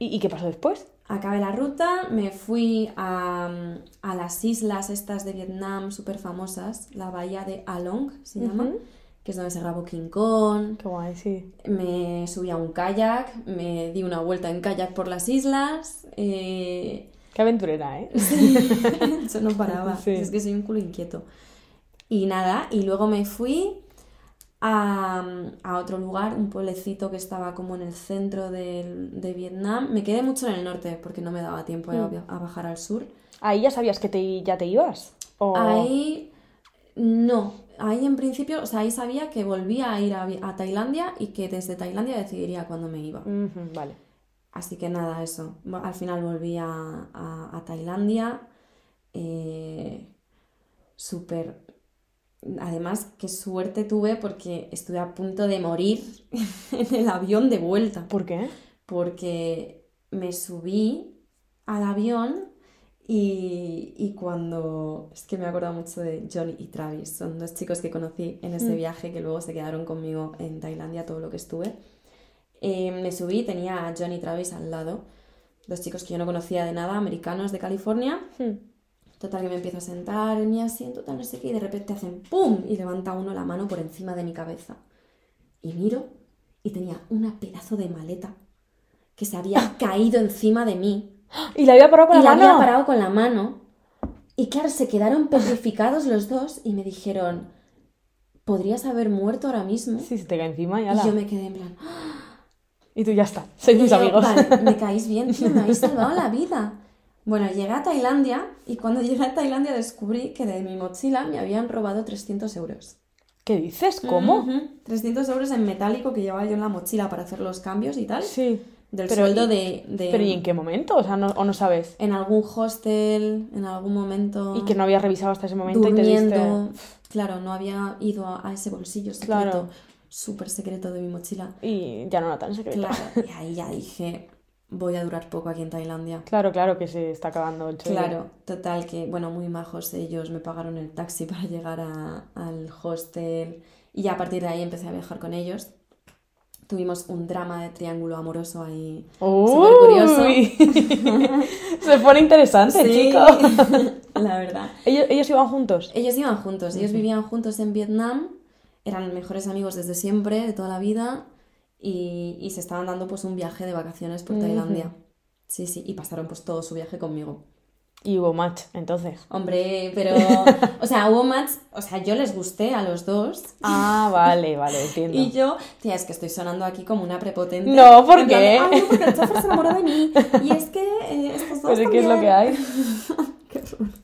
y, ¿y qué pasó después?
Acabé la ruta, me fui a, a las islas estas de Vietnam súper famosas, la bahía de Along se llama,
Ujú.
Que es donde se grabó King Kong.
Qué guay, sí.
Me subí a un kayak, me di una vuelta en kayak por las islas. eh,
Qué aventurera, ¿eh?
Eso no paraba,
Sí.
es que soy un culo inquieto. Y nada, y luego me fui a, a otro lugar, un pueblecito que estaba como en el centro del- de Vietnam. Me quedé mucho en el norte porque no me daba tiempo a,
Mm.
a bajar al sur.
¿Ahí ya sabías que te, ya te ibas? ¿O...
Ahí no, ahí en principio, o sea, ahí sabía que volvía a ir a, a Tailandia y que desde Tailandia decidiría cuándo me iba.
Vale.
Así que nada, eso. Al final volví a, a- a Tailandia. eh, Súper. Además, qué suerte tuve porque estuve a punto de morir en el avión de vuelta.
¿Por qué?
Porque me subí al avión y, y cuando... Es que me acuerdo mucho de Johnny y Travis. Son dos chicos que conocí en ese
Mm.
viaje que luego se quedaron conmigo en Tailandia todo lo que estuve. Eh, me subí tenía a Johnny y Travis al lado. Dos chicos que yo no conocía de nada, americanos de California.
Hmm.
Total, que me empiezo a sentar en mi asiento, tal, no sé qué, y de repente hacen ¡pum! y levanta uno la mano por encima de mi cabeza. Y miro y tenía una pedazo de maleta que se había caído encima de mí
Y la había parado con
y
la
la
mano.
había parado con la mano. Y claro, se quedaron petrificados los dos y me dijeron, podrías haber muerto ahora mismo.
Sí, se te cae encima y
Y yo me quedé en plan,
Y tú ya está. Sois mis
yo,
amigos.
Vale, me caéis bien, tío, me habéis salvado la vida. Bueno, llegué a Tailandia y cuando llegué a Tailandia descubrí que de mi mochila me habían robado 300 euros.
¿Qué dices? ¿Cómo?
Ujú, 300 euros en metálico que llevaba yo en la mochila para hacer los cambios y tal.
Sí.
Del
Pero
sueldo
¿y-
de, de-
¿Pero y en qué momento? O sea, no, ¿o no sabes?
En algún hostel, en algún momento.
Y que no habías revisado hasta ese momento y
durmiendo.
te diste...
Claro, no había ido a, a ese bolsillo secreto,
Claro.
súper secreto de mi mochila.
Y ya no era tan secreto.
Claro, y ahí ya dije, voy a durar poco aquí en Tailandia.
Claro, claro, que se está acabando el chollo.
Claro, total, que bueno, muy majos ellos, me pagaron el taxi para llegar a- al hostel y ya a partir de ahí empecé a viajar con ellos. Tuvimos un drama de triángulo amoroso ahí. Súper curioso.
Se pone interesante,
Sí,
chico.
la verdad.
¿Ellos, ellos iban juntos.
Ellos iban juntos, ellos vivían juntos en Vietnam, eran mejores amigos desde siempre, de toda la vida, y, y se estaban dando pues un viaje de vacaciones por. Tailandia. Sí, sí, y pasaron pues todo su viaje conmigo.
Y hubo match, entonces.
Hombre, pero, o sea, hubo match, o sea, yo les gusté a los dos.
Ah, vale, vale, entiendo.
Y yo, tía, es que estoy sonando aquí como una prepotente.
No, ¿por
plan
qué?
de, Ay, no, porque el chofer se enamoró de mí. Y es que eh, estos dos
Pues es que es lo que
también".
hay.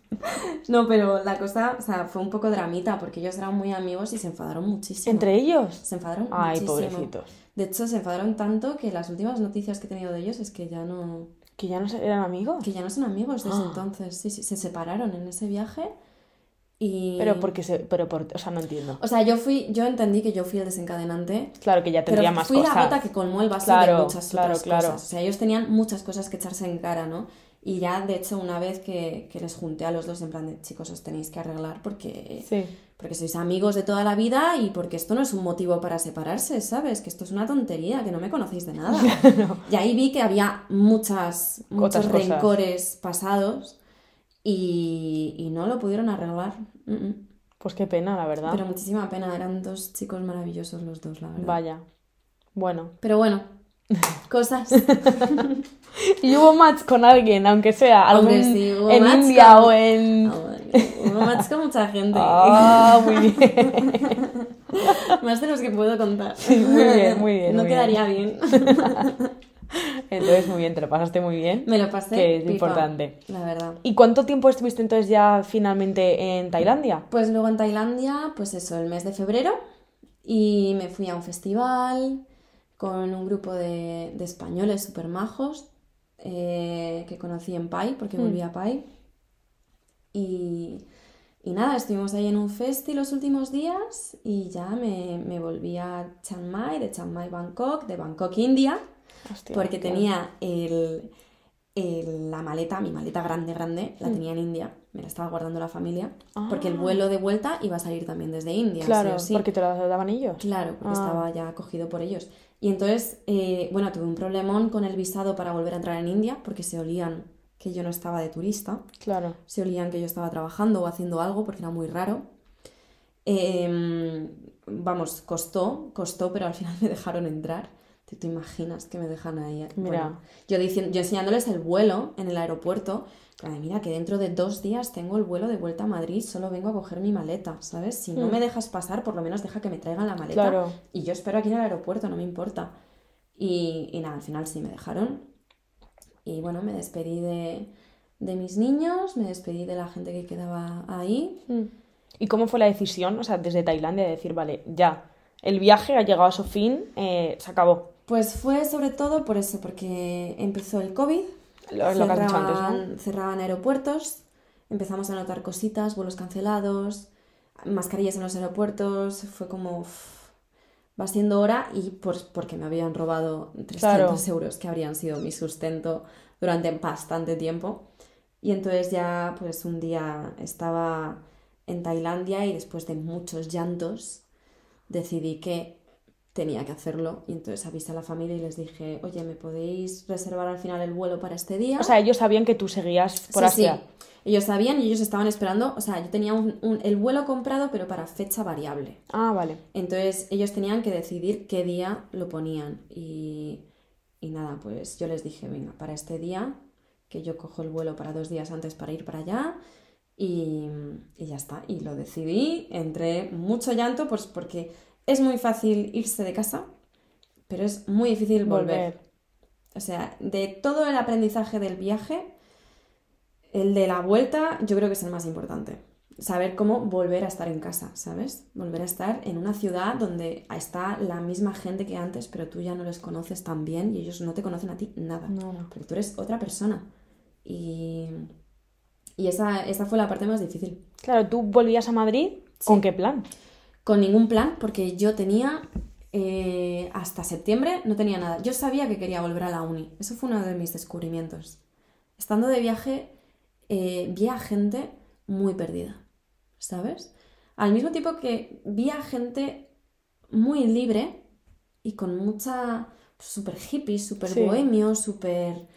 No, pero la cosa, o sea, fue un poco dramita porque ellos eran muy amigos y se enfadaron muchísimo.
¿Entre ellos?
Se enfadaron
Ay,
muchísimo.
pobrecitos.
De hecho, se enfadaron tanto que las últimas noticias que he tenido de ellos es que ya no,
¿Que ya no eran amigos?
que ya no son amigos desde
Ah.
entonces. Sí, sí, se separaron en ese viaje y...
Pero porque se... Pero por... O sea, no entiendo.
O sea, yo fui, yo entendí que yo fui el desencadenante,
Claro que ya tendría
pero
más
fui
cosas.
la gota que colmó el vaso
Claro,
de muchas
claro,
otras
claro.
cosas. O sea, ellos tenían muchas cosas que echarse en cara, ¿no? Y ya, de hecho, una vez que, que les junté a los dos en plan de, chicos, os tenéis que arreglar porque...
Sí.
Porque sois amigos de toda la vida y porque esto no es un motivo para separarse, ¿sabes? Que esto es una tontería, que no me conocéis de nada. Y ahí vi que había muchas, muchos
Otras cosas.
rencores pasados y, y no lo pudieron arreglar. Mm, mm.
Pues qué pena, la verdad.
Pero muchísima pena, eran dos chicos maravillosos los dos, la verdad.
Vaya. Bueno.
Pero bueno, cosas.
¿Y hubo match con alguien, aunque sea algún,
Hombre, sí,
en India
con-
o en...
Hubo match con mucha gente.
Ah, muy bien.
Más de los que puedo contar.
muy bien, muy bien,
No
muy
quedaría bien.
Entonces, muy bien, te lo pasaste muy bien.
Me lo pasé.
Que es
pipa,
importante.
La verdad.
¿Y cuánto tiempo estuviste entonces ya finalmente en Tailandia?
Pues luego en Tailandia, pues eso, el mes de febrero. Y me fui a un festival con un grupo de, de españoles súper majos eh, que conocí en Pai, porque
Mm.
volví a Pai. Y, y nada, estuvimos ahí en un festi los últimos días y ya me, me volví a Chiang Mai, de Chiang Mai, Bangkok, de Bangkok, India,
Hostia,
porque
qué-
tenía el, el- la maleta, mi maleta grande, grande, la tenía en India, me la estaba guardando la familia, porque el
Mm. Ah.
vuelo de vuelta iba a salir también desde India.
Claro,
o sí.
porque te lo daban ellos.
Claro, porque
Ah.
estaba ya cogido por ellos. Y entonces, eh, bueno, tuve un problemón con el visado para volver a entrar en India, porque se olían que yo no estaba de turista,
Claro.
se olían que yo estaba trabajando o haciendo algo, porque era muy raro. Em, vamos, costó, costó, pero al final me dejaron entrar. ¿Te, te imaginas que me dejan ahí?
Mira.
Bueno, yo, diciendo, yo enseñándoles el vuelo en el aeropuerto. Ay, mira, que dentro de dos días tengo el vuelo de vuelta a Madrid, solo vengo a coger mi maleta, ¿sabes? Si no
Mm.
me dejas pasar, por lo menos deja que me traigan la maleta.
Claro.
Y yo espero aquí en el aeropuerto, no me importa. Y, y nada, al final sí me dejaron. Y bueno, me despedí de, de mis niños, me despedí de la gente que quedaba ahí.
Mm. ¿Y cómo fue la decisión, o sea, desde Tailandia, de decir, vale, ya, el viaje ha llegado a su fin, eh, se acabó?
Pues fue sobre todo por eso, porque empezó el COVID,
Lo, lo que has dicho antes, ¿no?
cerraban, cerraban aeropuertos, empezamos a notar cositas, vuelos cancelados, mascarillas en los aeropuertos, fue como, va siendo hora y por, porque me habían robado 300
Claro.
euros que habrían sido mi sustento durante bastante tiempo. Y entonces ya pues un día estaba en Tailandia y después de muchos llantos decidí que tenía que hacerlo y entonces avisé a la familia y les dije, oye, ¿me podéis reservar al final el vuelo para este día?
O sea, ellos sabían que tú seguías por
Sí,
Asia.
sí. Ellos sabían y ellos estaban esperando, o sea, yo tenía un- un- el vuelo comprado pero para fecha variable.
Ah, vale.
Entonces ellos tenían que decidir qué día lo ponían y, y nada, pues yo les dije, venga, para este día, que yo cojo el vuelo para dos días antes para ir para allá y, y ya está. Y lo decidí, entré mucho llanto pues porque es muy fácil irse de casa, pero es muy difícil volver. O sea, de todo el aprendizaje del viaje, el de la vuelta yo creo que es el más importante. Saber cómo volver a estar en casa, ¿sabes? Volver a estar en una ciudad donde está la misma gente que antes, pero tú ya no les conoces tan bien y ellos no te conocen a ti nada.
No, no.
Porque tú eres otra persona. Y, y esa, esa fue la parte más difícil.
Claro, tú volvías a Madrid, ¿con qué plan?
Con ningún plan, porque yo tenía eh, hasta septiembre, no tenía nada. Yo sabía que quería volver a la uni. Eso fue uno de mis descubrimientos. Estando de viaje, eh, vi a gente muy perdida, ¿sabes? Al mismo tiempo que vi a gente muy libre y con mucha super hippie, súper
Sí.
bohemio, súper...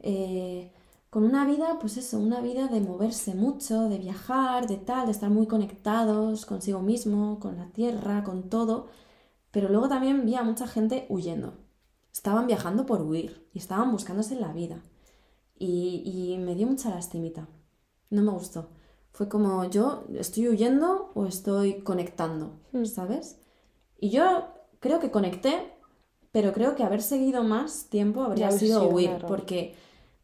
eh, con una vida, pues eso, una vida de moverse mucho, de viajar, de tal, de estar muy conectados consigo mismo, con la tierra, con todo. Pero luego también vi a mucha gente huyendo. Estaban viajando por huir y estaban buscándose la vida. Y, y me dio mucha lastimita. No me gustó. Fue como yo estoy huyendo o estoy conectando,
Hmm.
¿sabes? Y yo creo que conecté, pero creo que haber seguido más tiempo habría sido huir, porque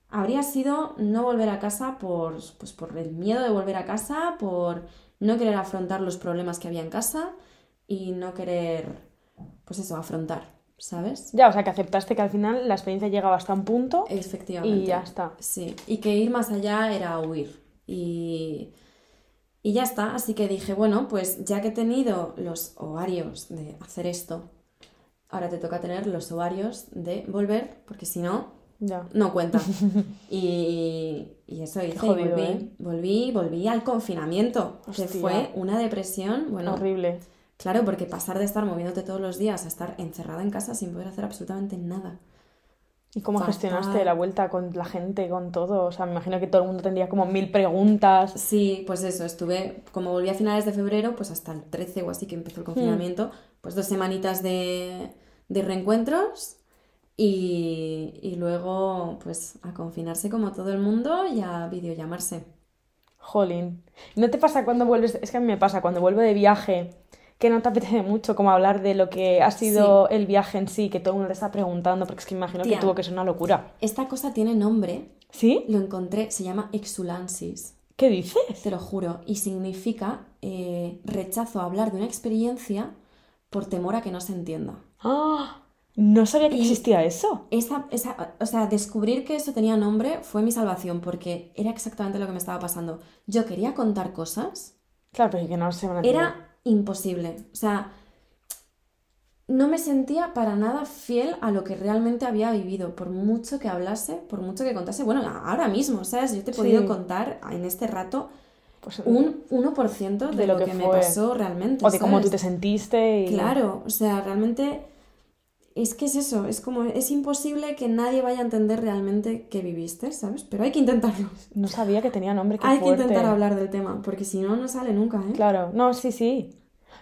habría sido no volver a casa por, pues, por el miedo de volver a casa, por no querer afrontar los problemas que había en casa y no querer, pues eso, afrontar, ¿sabes?
Ya, o sea, que aceptaste que al final la experiencia llegaba hasta un punto
Efectivamente.
y ya está.
Sí, y que ir más allá era huir. Y, y ya está, así que dije, bueno, pues ya que he tenido los ovarios de hacer esto, ahora te toca tener los ovarios de volver, porque si no,
Ya.
no cuenta. Y, y eso hice, y volví,
¿eh?
volví, volví al confinamiento, que fue una depresión, bueno,
Horrible.
Claro, porque pasar de estar moviéndote todos los días a estar encerrada en casa sin poder hacer absolutamente nada.
¿Y cómo
Fatal.
gestionaste la vuelta con la gente, con todo? O sea, me imagino que todo el mundo tendría como mil preguntas.
Sí, pues eso, estuve, como volví a finales de febrero, pues hasta el 13 o así que empezó el confinamiento, pues dos semanitas de, de reencuentros y, y luego pues a confinarse como todo el mundo y a videollamarse.
Jolín. ¿No te pasa cuando vuelves? Es que a mí me pasa cuando vuelvo de viaje que no te apetece mucho como hablar de lo que ha sido el viaje en sí, que todo el mundo te está preguntando, porque es que imagino que tuvo que ser una locura.
Esta cosa tiene nombre,
¿Sí?
lo encontré, se llama exulansis.
¿Qué dices?
Te lo juro. Y significa eh, rechazo a hablar de una experiencia por temor a que no se entienda.
¡Ah! No sabía que
Y-
existía eso.
Esa, esa, o sea, descubrir que eso tenía nombre fue mi salvación porque era exactamente lo que me estaba pasando. Yo quería contar cosas,
Claro, pero que no se van a entender.
era imposible. O sea, no me sentía para nada fiel a lo que realmente había vivido, por mucho que hablase, por mucho que contase. Bueno, ahora mismo, ¿sabes? Yo te he podido
Sí.
contar en este rato
Pues,
un 1% de,
De
lo,
lo
que,
que
me pasó realmente.
o de cómo tú te sentiste y...
Claro, o sea, realmente es que es eso, es como, es imposible que nadie vaya a entender realmente qué viviste, ¿sabes? Pero hay que intentarlo.
No sabía que tenía nombre, qué
Hay que intentar hablar del tema, porque si no, no sale nunca, ¿eh?
Claro, no, sí, sí.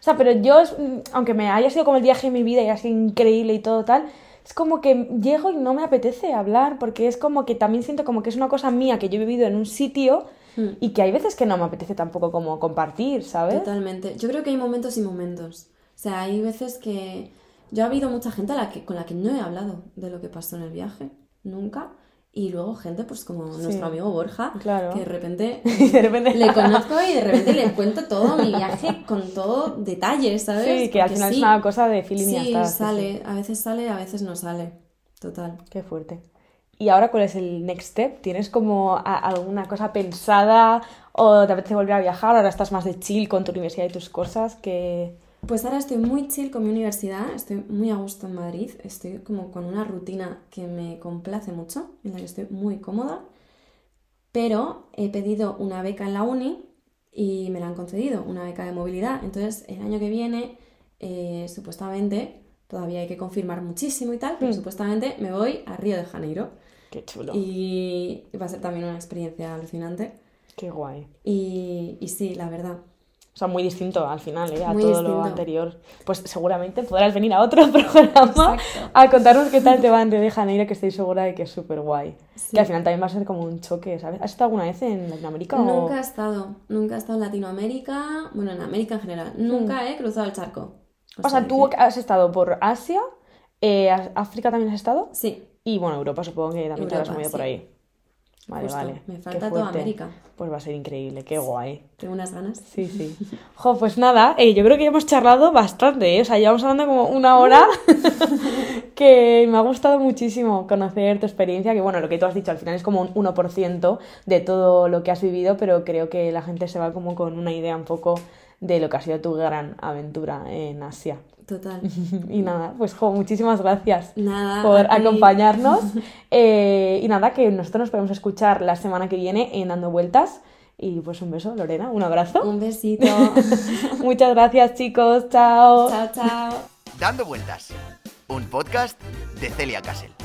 O sea, pero yo, mm, aunque me haya sido como el viaje de mi vida y ha sido increíble y todo tal, es como que llego y no me apetece hablar, porque es como que también siento como que es una cosa mía que yo he vivido en un sitio
Hmm.
y que hay veces que no me apetece tampoco como compartir, ¿sabes?
Totalmente. Yo creo que hay momentos y momentos. O sea, hay veces que... Yo ha habido mucha gente a la que, con la que no he hablado de lo que pasó en el viaje, nunca. Y luego gente, pues como nuestro amigo Borja,
Claro.
que de repente
Y de repente...
le conozco y de repente le cuento todo mi viaje con todo detalle, ¿sabes?
Sí, que al
Porque
final es
sí,
una cosa de feeling y
Sí,
está, sí,
sale.
sí.
A veces sale, a veces no sale. Total.
Qué fuerte. ¿Y ahora cuál es el next step? ¿Tienes como alguna cosa pensada o te apetece volver a viajar? ¿Ahora estás más de chill con tu universidad y tus cosas? que
Pues ahora estoy muy chill con mi universidad, estoy muy a gusto en Madrid, estoy como con una rutina que me complace mucho, en la que estoy muy cómoda, pero he pedido una beca en la uni y me la han concedido, una beca de movilidad. Entonces, el año que viene, eh, supuestamente, todavía hay que confirmar muchísimo y tal, pero
Mm.
supuestamente me voy a Río de Janeiro
Qué chulo.
y va a ser también una experiencia alucinante.
Qué guay.
Y, y sí, la verdad.
O sea, muy distinto al final, ¿eh? A
Muy
todo
distinto.
lo anterior. Pues seguramente podrás venir a otro programa
Exacto.
a contarnos qué tal te va en Río de Janeiro, que estoy segura de que es súper guay.
Sí.
Que al final también va a ser como un choque, ¿sabes? ¿Has estado alguna vez en Latinoamérica o...?
Nunca he estado, nunca he estado en Latinoamérica, bueno, en América en general, nunca he cruzado el charco.
O sea, tú
que-
has estado por Asia, eh, África también has estado,
Sí,
y bueno, Europa supongo que también te
Europa,
movido por
sí.
ahí. Vale,
Justo,
vale.
me falta toda. América.
Pues va a ser increíble, qué guay.
tengo unas ganas.
Sí, sí. Jo, pues nada, eh, yo creo que ya hemos charlado bastante, ¿eh? O sea, llevamos hablando como una hora que me ha gustado muchísimo conocer tu experiencia, que bueno, lo que tú has dicho al final es como un 1% de todo lo que has vivido, pero creo que la gente se va como con una idea un poco de lo que ha sido tu gran aventura en Asia.
Total.
Y nada, pues jo, muchísimas gracias
Nada.
por acompañarnos. Eh, y nada, que nosotros nos podemos escuchar la semana que viene en Dando Vueltas. Y pues un beso, Lorena, un abrazo.
Un besito.
Muchas gracias, chicos. Chao.
chao, chao.
Dando vueltas. Un podcast de Celia Castle.